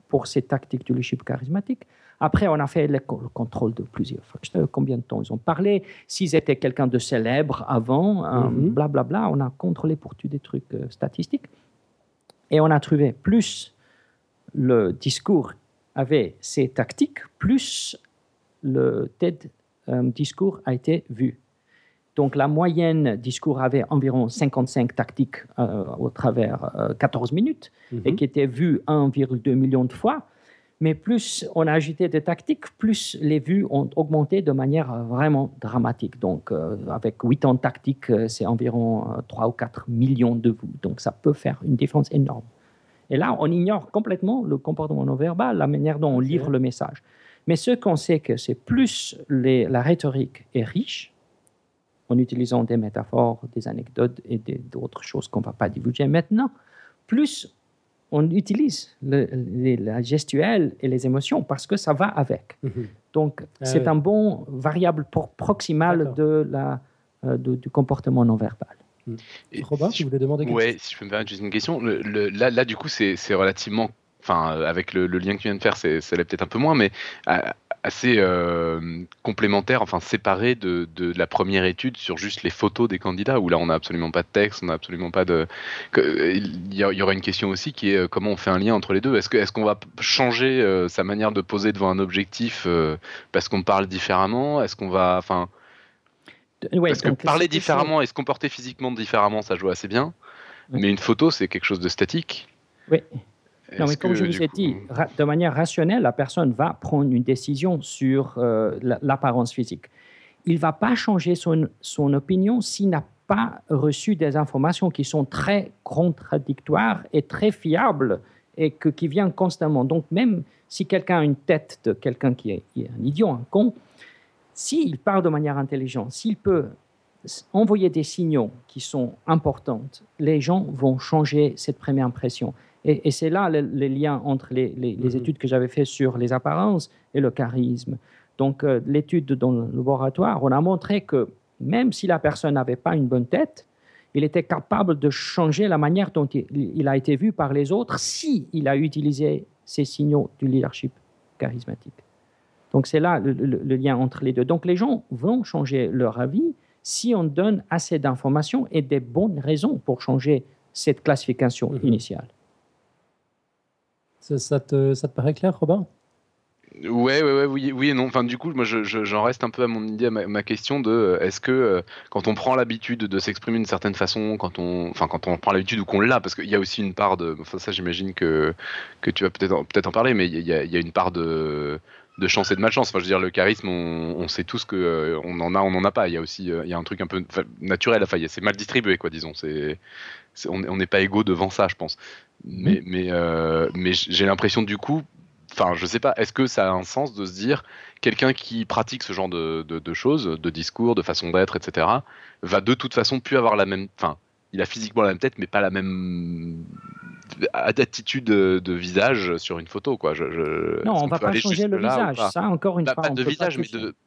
Speaker 2: pour ces tactiques du leadership charismatique. Après, on a fait le, contrôle de plusieurs facteurs, combien de temps ils ont parlé, s'ils étaient quelqu'un de célèbre avant, blablabla. Euh, mhm. bla, bla. On a contrôlé pour tout des trucs euh, statistiques. Et on a trouvé plus le discours avait ces tactiques, plus le TED euh, discours a été vu. Donc la moyenne discours avait environ 55 tactiques au travers 14 minutes et mhm. qui était vu 1,2 million de fois. Mais plus on a ajouté des tactiques, plus les vues ont augmenté de manière vraiment dramatique. Donc, euh, avec 80 tactiques, euh, c'est environ 3 euh, ou 4 millions de vues. Donc, ça peut faire une différence énorme. Et là, on ignore complètement le comportement non verbal, la manière dont on livre le message. Mais ce qu'on sait que c'est plus les, la rhétorique est riche, en utilisant des métaphores, des anecdotes et d'autres choses qu'on ne va pas divulguer maintenant, plus on utilise la gestuelle et les émotions parce que ça va avec. Mhm. Donc, ah c'est un bon variable proximal de la, euh, du comportement non verbal.
Speaker 1: Mhm. Robin, si, tu voulais demander
Speaker 4: quelque ouais, si je peux me permettre juste une question. là, là, du coup, c'est relativement enfin avec le, lien que tu viens de faire, c'est, ça l'est peut-être un peu moins, mais assez euh, complémentaire, enfin séparé de, de, la première étude sur juste les photos des candidats, où là on n'a absolument pas de texte, on n'a absolument pas de. Il y, aura une question aussi qui est euh, comment on fait un lien entre les deux? Est-ce, qu'on va changer euh, sa manière de poser devant un objectif parce qu'on parle différemment? Est-ce qu'on va. Enfin, parce que parler différemment et se comporter physiquement différemment, ça joue assez bien. Mais une photo, c'est quelque chose de statique.
Speaker 2: Oui. Non, mais comme je vous ai dit, de manière rationnelle, la personne va prendre une décision sur euh, l'apparence physique. Il ne va pas changer son, son opinion s'il n'a pas reçu des informations qui sont très contradictoires et très fiables et que, qui viennent constamment. Donc, même si quelqu'un a une tête de quelqu'un qui est, un idiot, un con, s'il parle de manière intelligente, s'il peut envoyer des signaux qui sont importants, les gens vont changer cette première impression. Et, c'est là le, lien entre les, mhm. études que j'avais faites sur les apparences et le charisme. Donc, euh, l'étude dans le laboratoire, on a montré que même si la personne n'avait pas une bonne tête, il était capable de changer la manière dont il, a été vu par les autres si il a utilisé ces signaux du leadership charismatique. Donc, c'est là le, le, lien entre les deux. Donc, les gens vont changer leur avis si on donne assez d'informations et des bonnes raisons pour changer cette classification mhm. initiale.
Speaker 1: Ça, te, paraît clair, Robin?
Speaker 4: Ouais, ouais, ouais, oui, oui et non. Enfin, du coup, moi, j'en je, reste un peu à mon idée, à ma, question de euh, est-ce que euh, quand on prend l'habitude de s'exprimer d'une certaine façon, quand on, enfin, quand on prend l'habitude ou qu'on l'a, parce qu'il y a aussi une part de, enfin, ça, j'imagine que que tu vas peut-être peut-être en parler, mais il y a, une part de de chance et de malchance. Enfin, je veux dire, le charisme, on, on sait tous que euh, on en a, on en a pas. Il y a aussi, il y a un truc un peu naturel. Enfin, c'est mal distribué, quoi, disons. C'est, on n'est pas égaux devant ça, je pense. Mais, mais, euh, mais j'ai l'impression du coup, enfin, je sais pas, est-ce que ça a un sens de se dire quelqu'un qui pratique ce genre de, de, choses, de discours, de façon d'être, etc., va de toute façon plus avoir la même, enfin, il a physiquement la même tête, mais pas la même attitude de, visage sur une photo, quoi. Je,
Speaker 2: non, on va pas changer le visage. Ça, encore une
Speaker 4: bah,
Speaker 2: fois,
Speaker 4: pas de visage,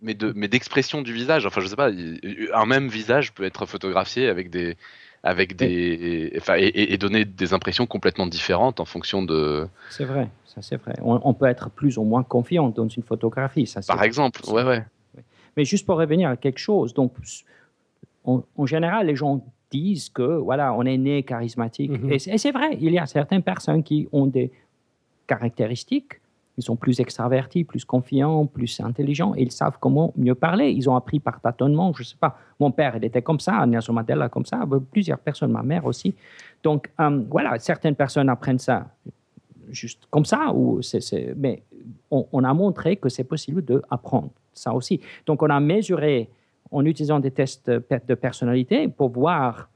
Speaker 4: mais de, mais d'expression du visage. Enfin, je sais pas, un même visage peut être photographié avec des avec des, enfin, et, donner des impressions complètement différentes en fonction de.
Speaker 2: C'est vrai, ça c'est vrai. On, peut être plus ou moins confiant dans une photographie, ça.
Speaker 4: Par exemple, ouais, ouais.
Speaker 2: Mais juste pour revenir à quelque chose, donc en général, les gens disent que voilà, on est né charismatique. Mhm. Et c'est vrai, il y a certaines personnes qui ont des caractéristiques ils sont plus extravertis, plus confiants, plus intelligents, et ils savent comment mieux parler. Ils ont appris par tâtonnement, je ne sais pas. Mon père, il était comme ça, Nelson Mandela comme ça, plusieurs personnes, ma mère aussi. Donc, euh, voilà, certaines personnes apprennent ça juste comme ça. Ou c'est, mais on, a montré que c'est possible d'apprendre ça aussi. Donc, on a mesuré en utilisant des tests de personnalité pour voir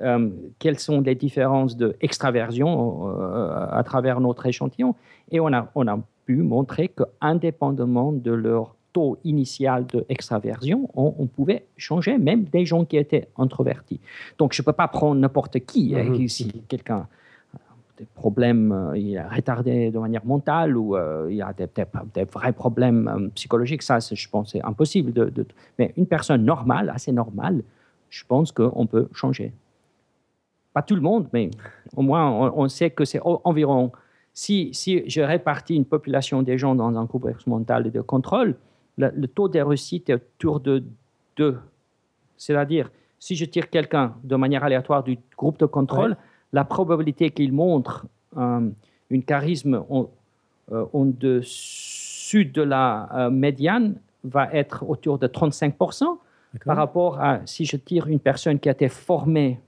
Speaker 2: euh, quelles sont les différences d'extraversion euh, à travers notre échantillon. Et on a pu montrer qu'indépendamment de leur taux initial d'extraversion, on, on, pouvait changer même des gens qui étaient introvertis. Donc, je ne peux pas prendre n'importe qui. Hein, mhm. si quelqu'un des problèmes, euh, il est retardé de manière mentale ou euh, il a des, des, vrais problèmes euh, psychologiques, ça, je pense, c'est impossible. De, Mais une personne normale, assez normale, je pense qu'on peut changer. Pas tout le monde, mais au moins, on, sait que c'est environ. Si, si je répartis une population des gens dans un groupe expérimental de contrôle, le, taux de réussite est autour de 2. C'est-à-dire, si je tire quelqu'un de manière aléatoire du groupe de contrôle, la probabilité qu'il montre euh, une charisme en, euh, dessus de la euh, médiane va être autour de 35% par rapport à si je tire une personne qui a été formée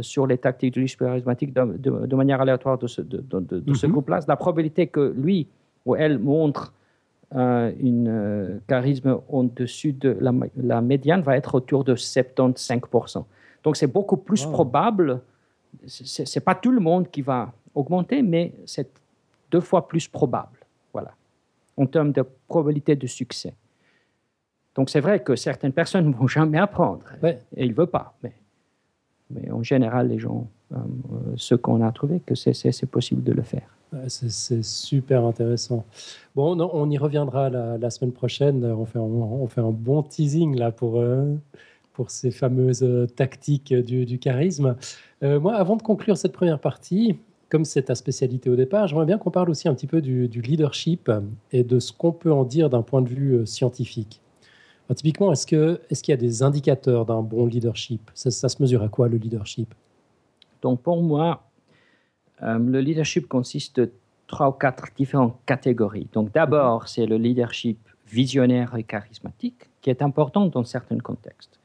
Speaker 2: sur les tactiques de leadership charismatique de, manière aléatoire de ce, de, ce mhm. groupe-là, la probabilité que lui ou elle montre une charisme au-dessus de la, médiane va être autour de 75%. Donc c'est beaucoup plus probable. C'est pas tout le monde qui va augmenter, mais c'est deux fois plus probable, voilà, en termes de probabilité de succès. Donc c'est vrai que certaines personnes ne vont jamais apprendre, et ils ne veulent pas, mais, mais en général, les gens, euh, ceux qu'on a trouvé, que c'est possible de le faire.
Speaker 1: C'est super intéressant. Bon, on y reviendra la, semaine prochaine. On fait, un bon teasing là pour, euh, pour ces fameuses euh, tactiques du, charisme. Moi, avant de conclure cette première partie, comme c'est ta spécialité au départ, j'aimerais bien qu'on parle aussi un petit peu du, leadership et de ce qu'on peut en dire d'un point de vue euh, typiquement, est-ce qu'il est y a des indicateurs d'un bon leadership? Ça, se mesure à quoi le leadership?
Speaker 2: Donc pour moi, le leadership consiste de trois ou quatre différentes catégories. Donc d'abord, c'est le leadership visionnaire et charismatique, qui est important dans certains contextes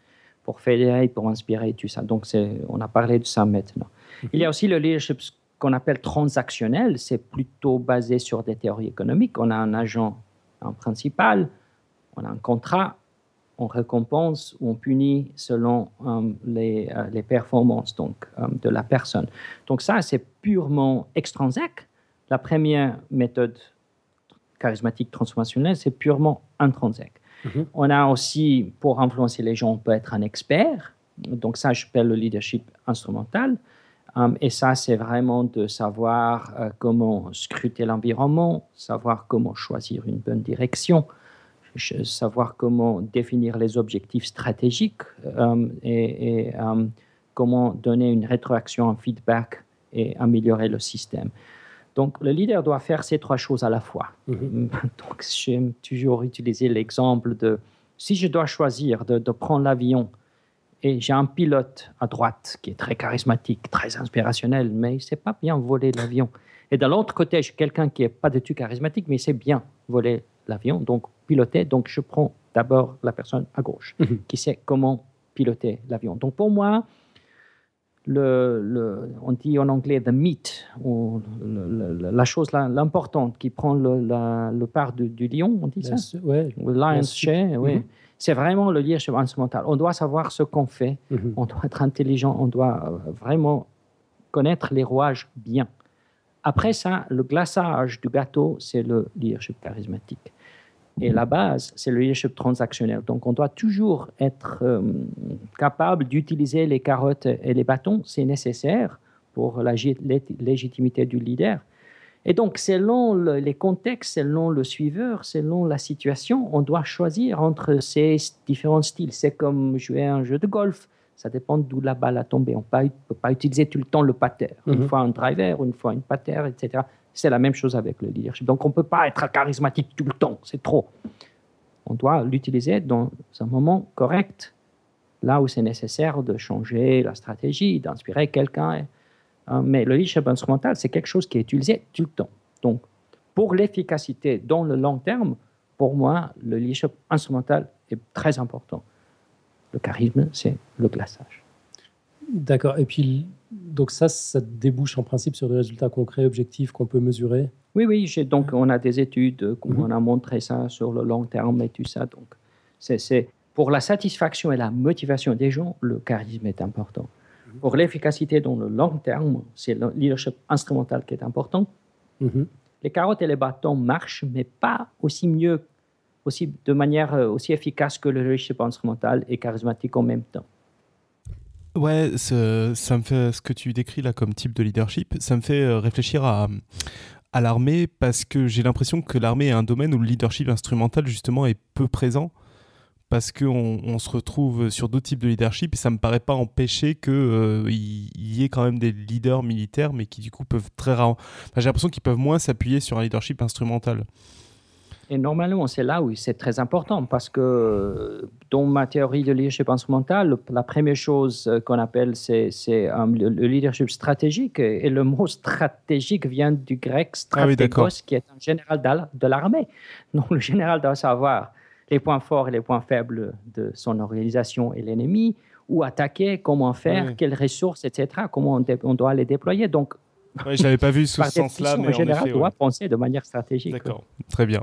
Speaker 2: pour fédérer, pour inspirer, tout ça. Donc, on a parlé de ça maintenant. Mhm. Il y a aussi le leadership qu'on appelle transactionnel. C'est plutôt basé sur des théories économiques. On a un agent en principal, on a un contrat, on récompense ou on punit selon euh, les, euh, les, performances donc, euh, de la personne. Donc ça, c'est purement extrinsèque. La première méthode charismatique transformationnelle, c'est purement intrinsèque. Mhm. On a aussi, pour influencer les gens, on peut être un expert. Donc ça, je j'appelle le leadership instrumental. Um, et ça, c'est vraiment de savoir euh, comment scruter l'environnement, savoir comment choisir une bonne direction, savoir comment définir les objectifs stratégiques um, et, um, comment donner une rétroaction, un feedback et améliorer le système. Donc, le leader doit faire ces trois choses à la fois. Mhm. Donc, j'aime toujours utiliser l'exemple de si je dois choisir de, prendre l'avion et j'ai un pilote à droite qui est très charismatique, très inspirationnel, mais il ne sait pas bien voler l'avion. Et de l'autre côté, j'ai quelqu'un qui n'est pas du tout charismatique, mais il sait bien voler l'avion, donc piloter. Donc, je prends d'abord la personne à gauche mhm. qui sait comment piloter l'avion. Donc, pour moi, le, on dit en anglais the meat, ou la chose l'importante qui prend le, la, part du, lion, on dit ça?
Speaker 1: ouais,
Speaker 2: Lion's share, oui. Mhm. C'est vraiment le leadership instrumental. On doit savoir ce qu'on fait, mhm. on doit être intelligent, on doit euh, vraiment connaître les rouages bien. Après ça, le glaçage du gâteau, c'est le leadership charismatique. Et la base, c'est le leadership transactionnel. Donc, on doit toujours être euh, capable d'utiliser les carottes et les bâtons, c'est nécessaire pour la légitimité du leader. Et donc, selon les contextes, selon le suiveur, selon la situation, on doit choisir entre ces différents styles. C'est comme jouer un jeu de golf. Ça dépend d'où la balle a tombé. On ne peut pas utiliser tout le temps le pater. Une mhm. fois un driver, une fois une pater, etc. C'est la même chose avec le leadership. Donc, on ne peut pas être charismatique tout le temps, c'est trop. On doit l'utiliser dans un moment correct, là où c'est nécessaire de changer la stratégie, d'inspirer quelqu'un. Hein. Mais le leadership instrumental, c'est quelque chose qui est utilisé tout le temps. Donc, pour l'efficacité dans le long terme, pour moi, le leadership instrumental est très important. Le charisme, c'est le glaçage.
Speaker 1: D'accord. Et puis, donc ça, ça débouche en principe sur des résultats concrets, objectifs qu'on peut mesurer
Speaker 2: Oui, oui. Donc on a des études, où mhm. on a montré ça sur le long terme et tout ça. Donc c'est pour la satisfaction et la motivation des gens, le charisme est important. Mhm. Pour l'efficacité dans le long terme, c'est le leadership instrumental qui est important. Mhm. Les carottes et les bâtons marchent, mais pas aussi mieux, aussi de manière euh, aussi efficace que le leadership instrumental et charismatique en même temps.
Speaker 3: Ouais, ça me fait ce que tu décris là comme type de leadership, ça me fait euh, réfléchir à, à l'armée parce que j'ai l'impression que l'armée est un domaine où le leadership instrumental justement est peu présent parce qu'on on se retrouve sur d'autres types de leadership et ça me paraît pas empêcher qu'il euh, y, ait quand même des leaders militaires mais qui du coup peuvent très rarement... j'ai l'impression qu'ils peuvent moins s'appuyer sur un leadership instrumental.
Speaker 2: Et normalement, c'est là où c'est très important parce que dans ma théorie de leadership instrumental, la première chose qu'on appelle, c'est euh, le leadership stratégique. Et le mot stratégique vient du grec ah stratégos, qui est un général de l'armée. Donc, le général doit savoir les points forts et les points faibles de son organisation et l'ennemi, où attaquer, comment faire, quelles ressources, etc., comment on, doit les déployer. Donc,
Speaker 3: Ouais, je l'avais pas vu sous ce sens-là, mais
Speaker 2: en général, doit penser de manière stratégique.
Speaker 3: D'accord, très bien.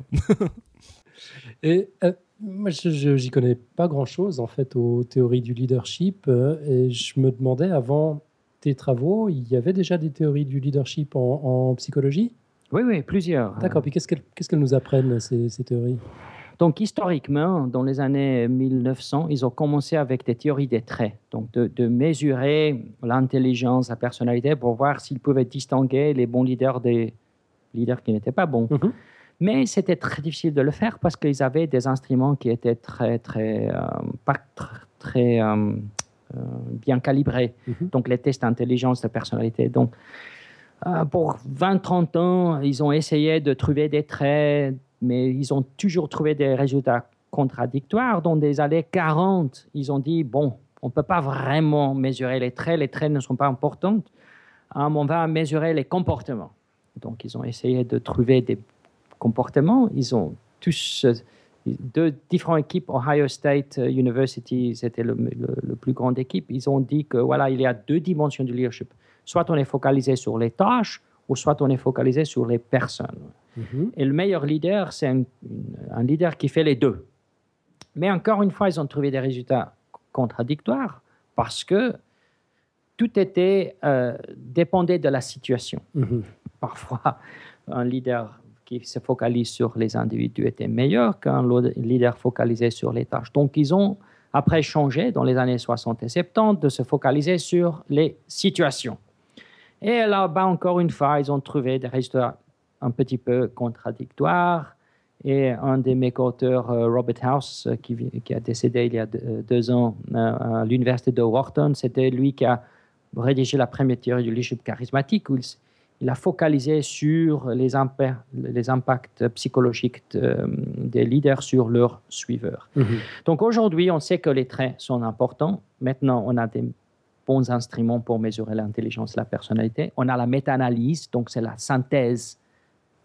Speaker 1: et euh, moi, je n'y connais pas grand-chose en fait aux théories du leadership, euh, et je me demandais avant tes travaux, il y avait déjà des théories du leadership en, psychologie?
Speaker 2: Oui, oui, plusieurs.
Speaker 1: D'accord. Puis qu'est-ce qu'elles nous apprennent ces, ces théories?
Speaker 2: Donc, historiquement, dans les années 1900, ils ont commencé avec des théories des traits, donc de, mesurer l'intelligence, la personnalité pour voir s'ils pouvaient distinguer les bons leaders des leaders qui n'étaient pas bons. Mhm. Mais c'était très difficile de le faire parce qu'ils avaient des instruments qui étaient très, très, euh, pas très euh, euh, bien calibrés. Mhm. Donc, les tests d'intelligence, de personnalité. Donc, pour 20-30 ans, ils ont essayé de trouver des traits mais ils ont toujours trouvé des résultats contradictoires. Dans des années 40, ils ont dit, bon, on ne peut pas vraiment mesurer les traits, les traits ne sont pas importants, hein, on va mesurer les comportements. Donc, ils ont essayé de trouver des comportements. Ils ont tous, euh, deux différentes équipes, Ohio State University, c'était le, le, plus grande équipe, ils ont dit que voilà, il y a deux dimensions du leadership. Soit on est focalisé sur les tâches, ou soit on est focalisé sur les personnes. Mhm. Et le meilleur leader, c'est un, leader qui fait les deux. Mais encore une fois, ils ont trouvé des résultats contradictoires parce que tout était euh, dépendait de la situation. Mhm. Parfois, un leader qui se focalise sur les individus était meilleur qu'un leader focalisé sur les tâches. Donc, ils ont après changé dans les années 60 et 70 de se focaliser sur les situations. Et là-bas, encore une fois, ils ont trouvé des résultats un petit peu contradictoire. Et un de mes co-auteurs, euh, Robert House, euh, qui, a décédé il y a deux, ans euh, à l'université de Wharton, c'était lui qui a rédigé la première théorie du leadership charismatique, a focalisé sur les, les impacts psychologiques des leaders sur leurs suiveurs. Mhm. Donc aujourd'hui, on sait que les traits sont importants. Maintenant, on a des bons instruments pour mesurer l'intelligence, la personnalité. On a la méta-analyse, donc c'est la synthèse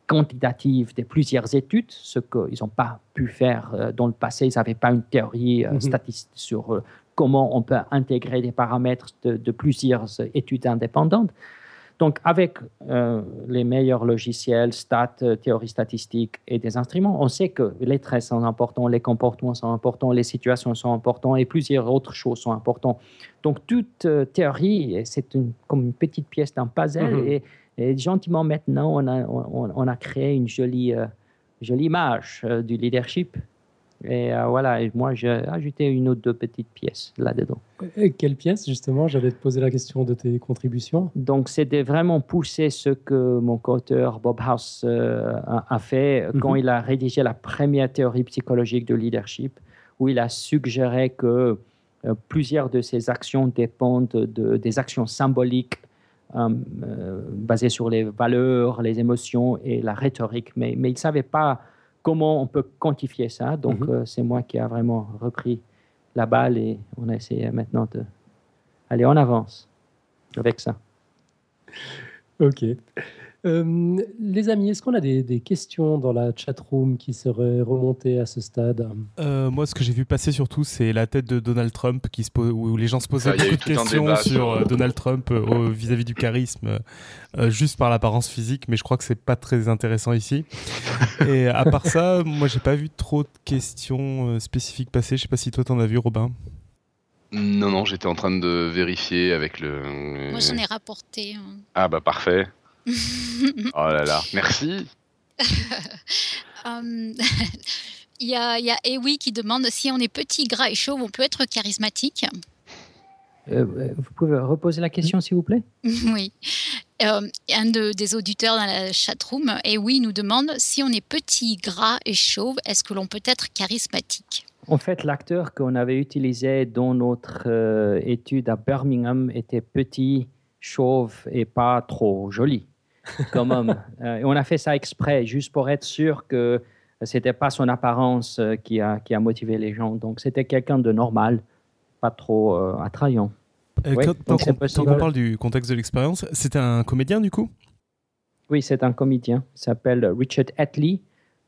Speaker 2: quantitative de plusieurs études, ce qu'ils n'ont pas pu faire euh, dans le passé. Ils n'avaient pas une théorie euh, mhm. statistique sur euh, comment on peut intégrer des paramètres de, plusieurs études indépendantes. Donc, avec les meilleurs logiciels, stats, théorie statistique et des instruments, on sait que les traits sont importants, les comportements sont importants, les situations sont importantes et plusieurs autres choses sont importantes. Donc, toute théorie, c'est comme une petite pièce d'un puzzle mhm. et et gentiment, maintenant, on a, on, a créé une jolie, euh, jolie image euh, du leadership. Et euh, voilà, moi, j'ai ajouté une ou deux petites pièces là-dedans.
Speaker 1: quelle pièce, justement? J'allais te poser la question de tes contributions.
Speaker 2: Donc, c'était vraiment pousser ce que mon co-auteur Bob House a, fait quand mhm. il a rédigé la première théorie psychologique de leadership, où il a suggéré que plusieurs de ces actions dépendent de, des actions symboliques euh, euh, basé sur les valeurs, les émotions et la rhétorique, mais, mais il ne savait pas comment on peut quantifier ça. Donc, mhm. euh, c'est moi qui a vraiment repris la balle et on a essayé maintenant d'aller en avance avec ça.
Speaker 1: Ok. Euh, les amis, est-ce qu'on a des, questions dans la chat room qui seraient remontées à ce stade?
Speaker 3: Euh, Moi, ce que j'ai vu passer surtout, c'est la tête de Donald Trump qui se où les gens se posaient beaucoup de questions sur euh, Donald Trump vis-à-vis du charisme, juste par l'apparence physique, mais je crois que c'est pas très intéressant ici. Et à part ça, moi, j'ai pas vu trop de questions spécifiques passer. Je sais pas si toi, t'en as vu, Robin?
Speaker 4: Non, non, j'étais en train de vérifier avec le.
Speaker 5: Moi, j'en ai rapporté. Hein.
Speaker 4: Ah, bah parfait. Oh là là, merci.
Speaker 5: Hum, il y a, y a Ewi qui demande si on est petit, gras et chauve, on peut être charismatique.
Speaker 2: Euh, vous pouvez reposer la question, s'il vous plaît?
Speaker 5: Oui. Euh, un des auditeurs dans la chatroom, Ewi, nous demande si on est petit, gras et chauve, est-ce que l'on peut être charismatique?
Speaker 2: En fait, l'acteur qu'on avait utilisé dans notre euh, étude à Birmingham était petit, chauve et pas trop joli comme homme. Euh, et on a fait ça exprès, juste pour être sûr que c'était pas son apparence euh, qui a, qui a motivé les gens. Donc c'était quelqu'un de normal, pas trop euh, attrayant.
Speaker 3: quand, on, parle du contexte de l'expérience, c'était un comédien du coup?
Speaker 2: Oui, c'est un comédien. Il s'appelle Richard Attlee,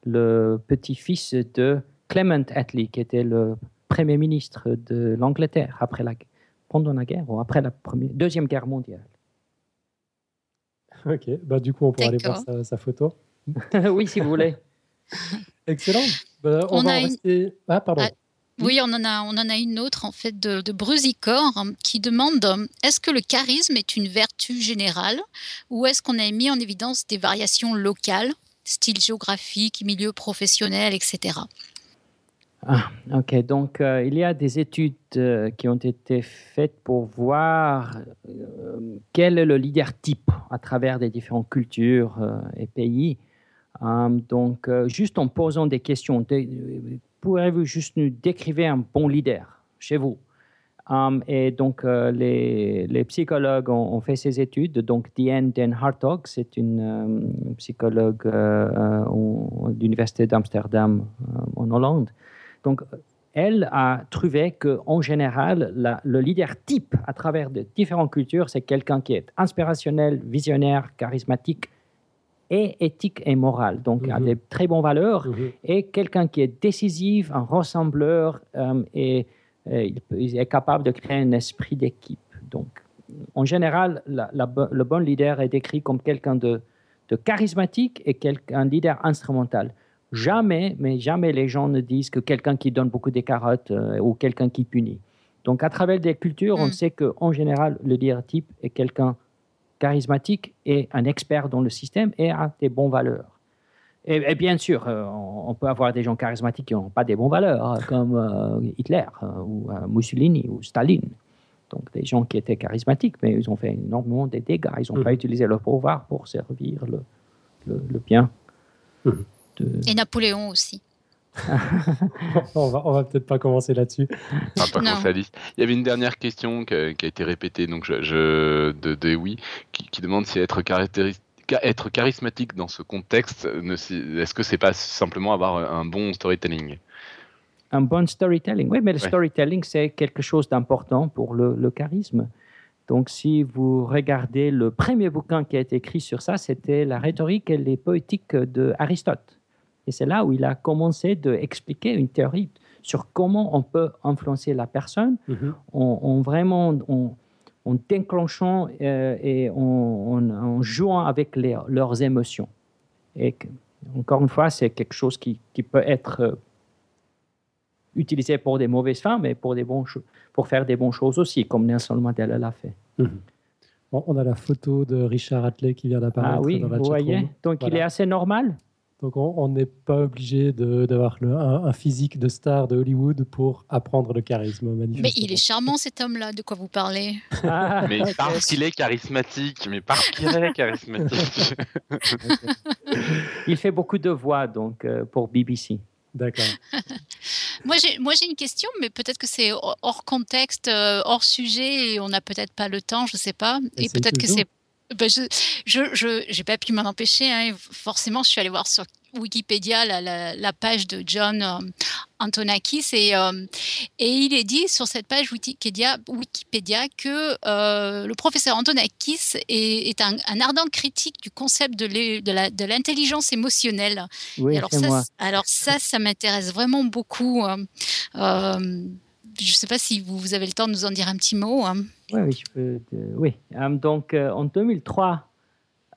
Speaker 2: le petit-fils de Clement Attlee, qui était le premier ministre de l'Angleterre après la, pendant la guerre ou après la première, deuxième guerre mondiale.
Speaker 1: Ok, bah, du coup, on pourra aller voir sa, photo.
Speaker 2: oui, si vous voulez.
Speaker 1: Excellent. Bah, on, va rester. Ah, pardon. Ah,
Speaker 5: oui, on en, a, on en a une autre en fait de, de Brusicor qui demande est-ce que le charisme est une vertu générale ou est-ce qu'on a mis en évidence des variations locales, style géographique, milieu professionnel, etc.
Speaker 2: Ah, ok, donc euh, il y a des études euh, qui ont été faites pour voir euh, quel est le leader type à travers des différentes cultures et pays. donc, juste en posant des questions, pourriez-vous juste nous décrire un bon leader chez vous? Et donc, les, psychologues ont, fait ces études. Donc, Diane Den Hartog, c'est une psychologue de l'Université d'Amsterdam en Hollande. Donc, elle a trouvé qu'en général, le leader type à travers de différentes cultures, c'est quelqu'un qui est inspirationnel, visionnaire, charismatique et éthique et moral. Donc, a mhm. des très bonnes valeurs mhm. et quelqu'un qui est décisif, un rassembleur euh, et, il est capable de créer un esprit d'équipe. Donc, en général, le bon leader est décrit comme quelqu'un de, de charismatique et un leader instrumental. Jamais, mais jamais les gens ne disent que quelqu'un qui donne beaucoup de carottes euh, ou quelqu'un qui punit. Donc, à travers des cultures, on mm. sait qu'en général, le leader type est quelqu'un charismatique et un expert dans le système et a des bonnes valeurs. Et, bien sûr, euh, on peut avoir des gens charismatiques qui n'ont pas des bonnes valeurs, hein, comme euh, Hitler ou Mussolini ou Staline. Donc, des gens qui étaient charismatiques, mais ils ont fait énormément de dégâts. Ils n'ont pas mm. utilisé leur pouvoir pour servir le, le, bien.
Speaker 5: Et Napoléon aussi.
Speaker 1: on va, on va peut-être pas commencer là-dessus.
Speaker 4: pas Il y avait une dernière question qui a, été répétée donc je, de, de oui, qui, demande si être être charismatique dans ce contexte, est-ce que c'est pas simplement avoir un bon storytelling?
Speaker 2: Un bon storytelling, oui, mais le storytelling, c'est quelque chose d'important pour le, le, charisme. Donc, si vous regardez le premier bouquin qui a été écrit sur ça, c'était La rhétorique et les poétiques de Aristote. Et c'est là où il a commencé d'expliquer une théorie sur comment on peut influencer la personne mhm. en, vraiment en, déclenchant euh, et en, jouant avec leurs émotions. Et encore une fois, c'est quelque chose qui, peut être euh, utilisé pour des mauvaises fins, mais pour, des bons pour faire des bonnes choses aussi, comme Nelson Mandela l'a fait.
Speaker 1: Mhm. on a la photo de Richard Atley qui vient d'apparaître.
Speaker 2: Ah oui, dans la vous voyez. Donc il est assez normal.
Speaker 1: Donc on n'est pas obligé d'avoir un, un, physique de star de Hollywood pour apprendre le charisme.
Speaker 5: Mais il est charmant cet homme-là, de quoi vous parlez?
Speaker 4: Mais parce qu'il est charismatique, mais parce qu'il est charismatique.
Speaker 2: il fait beaucoup de voix donc euh, pour BBC.
Speaker 1: D'accord.
Speaker 5: moi, j'ai une question, mais peut-être que c'est hors contexte, euh, hors sujet, et on n'a peut-être pas le temps, je ne sais pas. Et, peut-être que c'est bah, je n'ai pas pu m'en empêcher. Hein, forcément, je suis allée voir sur Wikipédia la, page de John euh, Antonakis et, euh, et il est dit sur cette page Wikipédia, Wikipédia que euh, le professeur Antonakis est, un, ardent critique du concept de l'intelligence émotionnelle.
Speaker 2: Oui,
Speaker 5: alors, ça, alors ça, ça m'intéresse vraiment beaucoup. Je ne sais pas si vous, avez le temps de nous en dire un petit mot. Hein.
Speaker 2: Oui, oui, je peux, oui. donc en 2003,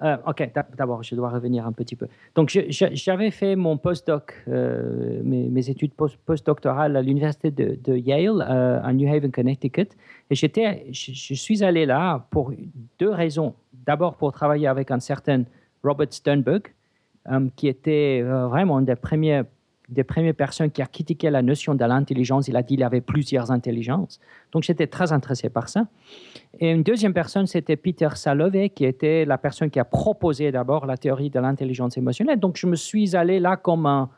Speaker 2: euh, ok, d'abord, je dois revenir un petit peu. Donc, j'avais fait mon postdoc, euh, mes, études postdoctorales à l'université de, Yale, euh, à New Haven, Connecticut. Et j'étais, je, suis allé là pour deux raisons. D'abord, pour travailler avec un certain Robert Sternberg, qui était vraiment un des premiers des premières personnes qui a critiqué la notion de l'intelligence. Il a dit qu'il y avait plusieurs intelligences. Donc j'étais très intéressé par ça. Et une deuxième personne, c'était Peter Salovey, qui était la personne qui a proposé d'abord la théorie de l'intelligence émotionnelle. Donc je me suis allé là comme un...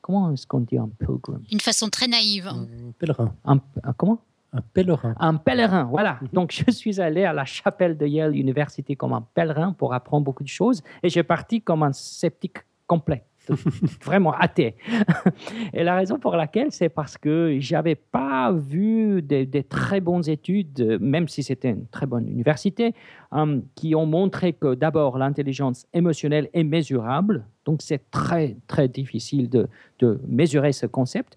Speaker 2: Comment est-ce qu'on dit un pilgrim?
Speaker 5: Une façon très naïve.
Speaker 1: Un pèlerin.
Speaker 2: Un, comment?
Speaker 1: Un pèlerin.
Speaker 2: Un pèlerin, voilà. Mhm. Donc, je suis allé à la chapelle de Yale University comme un pèlerin pour apprendre beaucoup de choses et j'ai parti comme un sceptique complet. vraiment athée. Et la raison pour laquelle, c'est parce que j'avais pas vu des, très bonnes études, même si c'était une très bonne université, euh, qui ont montré que d'abord l'intelligence émotionnelle est mesurable. Donc c'est très très difficile de, de mesurer ce concept.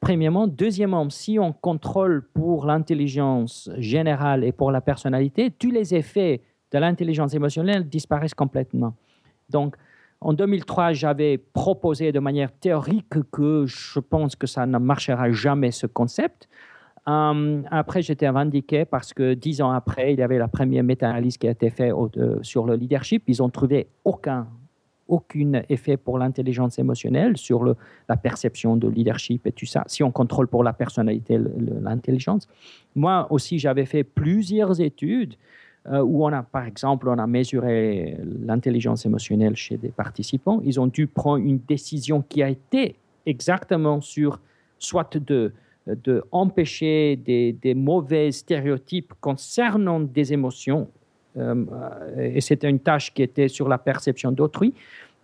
Speaker 2: Premièrement. Deuxièmement, si on contrôle pour l'intelligence générale et pour la personnalité, tous les effets de l'intelligence émotionnelle disparaissent complètement. Donc, en 2003, j'avais proposé de manière théorique que je pense que ça ne marchera jamais ce concept. Euh, après, j'étais revendiqué parce que dix ans après, il y avait la première méta-analyse qui a été faite euh, sur le leadership. Ils ont trouvé aucun, aucun effet pour l'intelligence émotionnelle, sur la perception de leadership et tout ça, si on contrôle pour la personnalité l'intelligence. Moi aussi, j'avais fait plusieurs études euh, où on a, par exemple, on a mesuré l'intelligence émotionnelle chez des participants. Ils ont dû prendre une décision qui a été exactement sur soit de, empêcher des, des mauvais stéréotypes concernant des émotions, euh, et c'était une tâche qui était sur la perception d'autrui.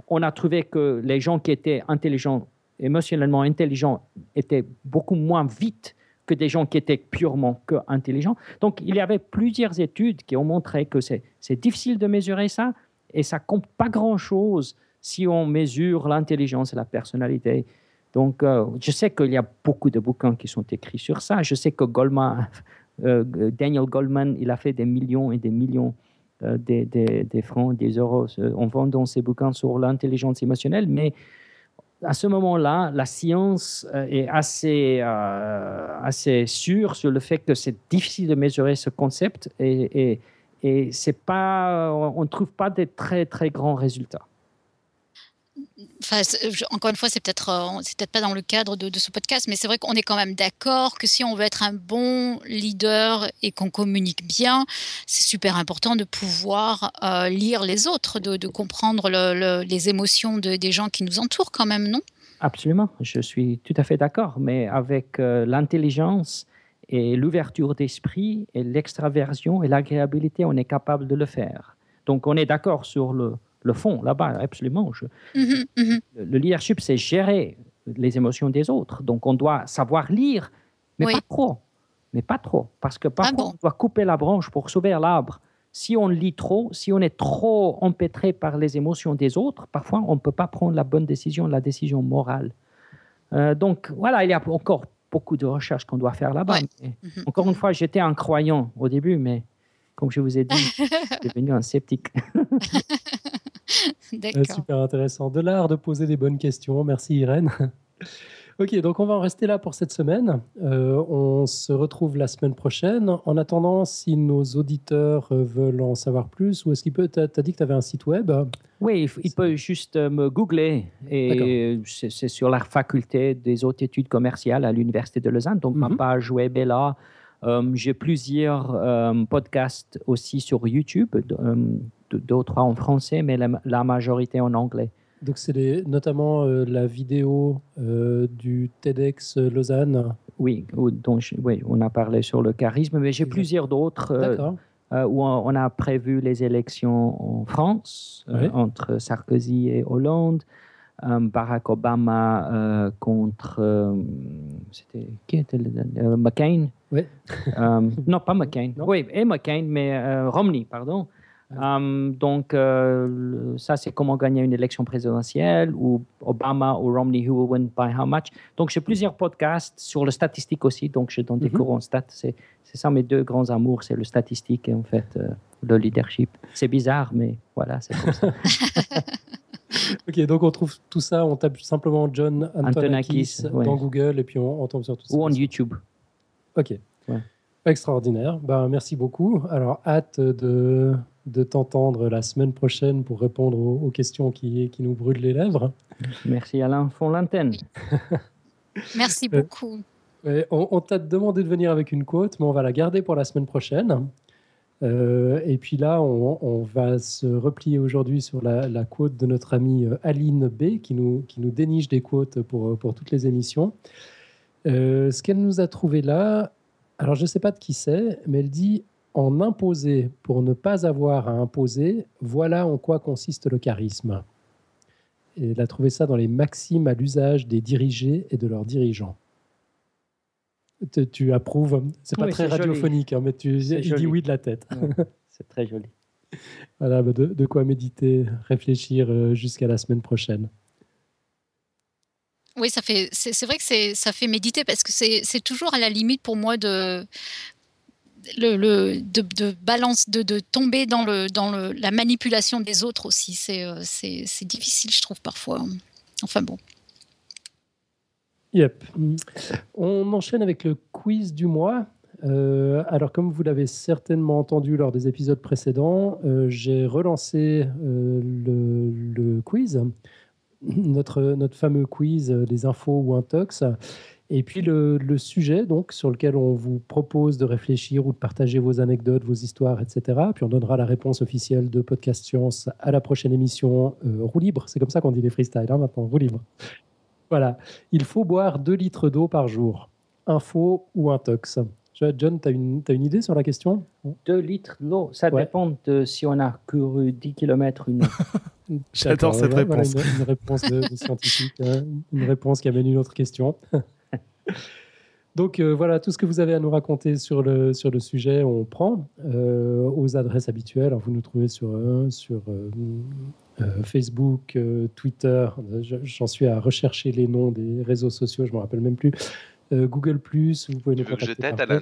Speaker 2: On a trouvé que les gens qui étaient intelligents, émotionnellement intelligents, étaient beaucoup moins vite des gens qui étaient purement que intelligents. Donc, il y avait plusieurs études qui ont montré que c'est difficile de mesurer ça et ça compte pas grand-chose si on mesure l'intelligence et la personnalité. Donc, euh, je sais qu'il y a beaucoup de bouquins qui sont écrits sur ça. Je sais que Goldman, euh, Daniel Goldman, il a fait des millions et des millions euh, des, francs, des euros en vendant ses bouquins sur l'intelligence émotionnelle, mais à ce moment-là, la science euh, est assez, euh, assez sûre sur le fait que c'est difficile de mesurer ce concept et, et, c'est pas, on ne trouve pas de très, très grands résultats
Speaker 5: encore une fois, c'est peut-être euh, c'est peut-être pas dans le cadre de, ce podcast, mais c'est vrai qu'on est quand même d'accord que si on veut être un bon leader et qu'on communique bien, c'est super important de pouvoir euh, lire les autres, de, comprendre les émotions des gens qui nous entourent quand même, non?
Speaker 2: Absolument, je suis tout à fait d'accord, mais avec euh, l'intelligence et l'ouverture d'esprit et l'extraversion et l'agréabilité, on est capable de le faire. Donc on est d'accord sur le, le fond là-bas, absolument. Mhm, mhm. Le leadership, c'est gérer les émotions des autres. Donc, on doit savoir lire, mais pas trop. Mais pas trop. Parce que parfois, ah on doit couper la branche pour sauver l'arbre. Si on lit trop, si on est trop empêtré par les émotions des autres, parfois, on ne peut pas prendre la bonne décision, la décision morale. Euh, donc, voilà, il y a encore beaucoup de recherches qu'on doit faire là-bas. Mhm. Encore une fois, j'étais un croyant au début, mais comme je vous ai dit, je suis devenu un sceptique.
Speaker 1: Euh, super intéressant. De l'art de poser des bonnes questions. Merci Irène. ok, donc on va en rester là pour cette semaine. Euh, on se retrouve la semaine prochaine. En attendant, si nos auditeurs euh, veulent en savoir plus, ou est-ce qu'il peut. Tu as, dit que tu avais un site web?
Speaker 2: Oui, il peut juste me googler. Et c'est sur la faculté des hautes études commerciales à l'Université de Lausanne. Donc ma mhm. page web est là. J'ai plusieurs podcasts aussi sur YouTube deux ou trois en français, mais la, majorité en anglais.
Speaker 1: Donc c'est notamment euh, la vidéo euh, du TEDx Lausanne.
Speaker 2: Oui, dont oui, on a parlé sur le charisme, mais j'ai plusieurs d'autres euh, où on, a prévu les élections en France entre Sarkozy et Hollande. Barack Obama contre. C'était. Qui était le, McCain
Speaker 1: Oui.
Speaker 2: non, pas McCain. Oui, et McCain, mais Romney, pardon. Um, donc, euh, ça, c'est comment gagner une élection présidentielle ou Obama ou Romney, who will win by how much. Donc, j'ai plusieurs podcasts sur le statistique aussi. Donc, je donne des mm-hmm. cours en stats. C'est, ça mes deux grands amours, c'est le statistique et en fait euh, le leadership. C'est bizarre, mais voilà, c'est comme ça.
Speaker 1: ok, donc on trouve tout ça, on tape simplement John Antonakis, dans Google et puis on, tombe sur tout ça.
Speaker 2: Ou en YouTube.
Speaker 1: Ok. Extraordinaire. Ben, merci beaucoup. Alors, hâte de de t'entendre la semaine prochaine pour répondre aux, questions qui, qui, nous brûlent les lèvres.
Speaker 2: Merci Alain, fond l'antenne.
Speaker 5: Merci euh, beaucoup.
Speaker 1: on, t'a demandé de venir avec une quote, mais on va la garder pour la semaine prochaine. Euh, et puis là, on, va se replier aujourd'hui sur la, la, quote de notre amie euh, Aline B, qui nous, qui déniche des quotes pour, pour toutes les émissions. ce qu'elle nous a trouvé là, alors je ne sais pas de qui c'est, mais elle dit en imposer pour ne pas avoir à imposer, voilà en quoi consiste le charisme. Elle a trouvé ça dans les maximes à l'usage des dirigés et de leurs dirigeants. Tu, approuves C'est pas très radiophonique, hein, mais tu dis oui de la tête.
Speaker 2: c'est très joli.
Speaker 1: Voilà, bah, de, quoi méditer, réfléchir euh, jusqu'à la semaine prochaine.
Speaker 5: Oui, ça fait. C'est vrai que ça fait méditer parce que c'est toujours à la limite pour moi de le, de, balance, de, de, tomber dans, le, dans le, la manipulation des autres aussi. Euh, c'est, c'est, difficile, je trouve, parfois. Enfin bon.
Speaker 1: Yep. On enchaîne avec le quiz du mois. Euh, alors, comme vous l'avez certainement entendu lors des épisodes précédents, euh, j'ai relancé le, le, quiz, notre, fameux quiz, les infos ou un tox. Et puis le, sujet donc sur lequel on vous propose de réfléchir ou de partager vos anecdotes, vos histoires, etc. Puis on donnera la réponse officielle de Podcast Science à la prochaine émission euh, roue libre. C'est comme ça qu'on dit les freestyles hein, maintenant, roue libre. Voilà. Il faut boire 2 litres d'eau par jour. Info ou intox John, tu as, une, as une idée sur la question?
Speaker 2: 2 litres d'eau, ça dépend de si on a couru 10 km ou non.
Speaker 3: J'adore cette réponse.
Speaker 1: une, réponse de, scientifique, hein. une réponse qui amène une autre question. Donc euh, voilà, tout ce que vous avez à nous raconter sur le, sur le sujet, on prend euh, aux adresses habituelles. vous nous trouvez sur, euh, sur Facebook, Twitter. J'en suis à rechercher les noms des réseaux sociaux, je ne me rappelle même plus. Google, vous
Speaker 4: pouvez nous Tu veux que je t'aide, Alan?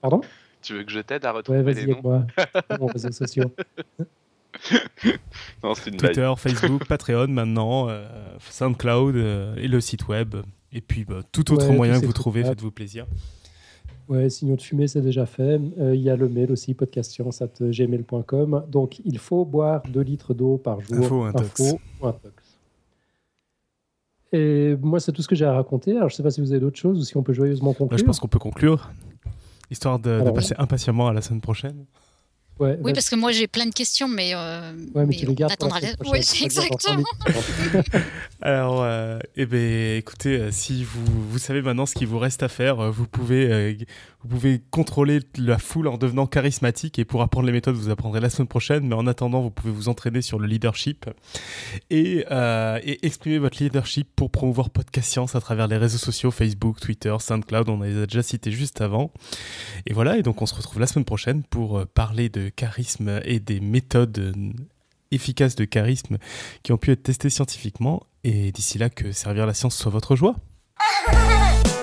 Speaker 1: Pardon?
Speaker 4: Tu veux que je t'aide à retrouver les noms?
Speaker 1: moi, les réseaux sociaux.
Speaker 4: non, une
Speaker 3: Twitter, Facebook, Patreon maintenant, SoundCloud et le site web. Et puis, bah, tout autre moyen que vous trouvez, faites-vous plaisir.
Speaker 1: Ouais, signaux de fumée, c'est déjà fait. Euh, il y a le mail aussi, podcastscience.gmail.com. Donc, il faut boire 2 litres d'eau par jour.
Speaker 3: Info, un tox.
Speaker 1: Et moi, c'est tout ce que j'ai à raconter. Alors, je ne sais pas si vous avez d'autres choses ou si on peut joyeusement conclure. Bah,
Speaker 3: je pense qu'on peut conclure, histoire de, de passer impatiemment à la semaine prochaine
Speaker 5: oui, parce que moi j'ai plein de questions, mais, euh,
Speaker 1: ouais, mais, tu les gardes
Speaker 5: Oui, exactement.
Speaker 3: Alors, euh, eh ben, écoutez, euh, si vous, vous savez maintenant ce qu'il vous reste à faire, vous pouvez, vous pouvez contrôler la foule en devenant charismatique et pour apprendre les méthodes, vous apprendrez la semaine prochaine. Mais en attendant, vous pouvez vous entraîner sur le leadership et, et exprimer votre leadership pour promouvoir Podcast Science à travers les réseaux sociaux, Facebook, Twitter, SoundCloud. On les a déjà cités juste avant. Et voilà, et donc on se retrouve la semaine prochaine pour parler charisme et des méthodes efficaces de charisme qui ont pu être testées scientifiquement. Et d'ici là, que servir la science soit votre joie.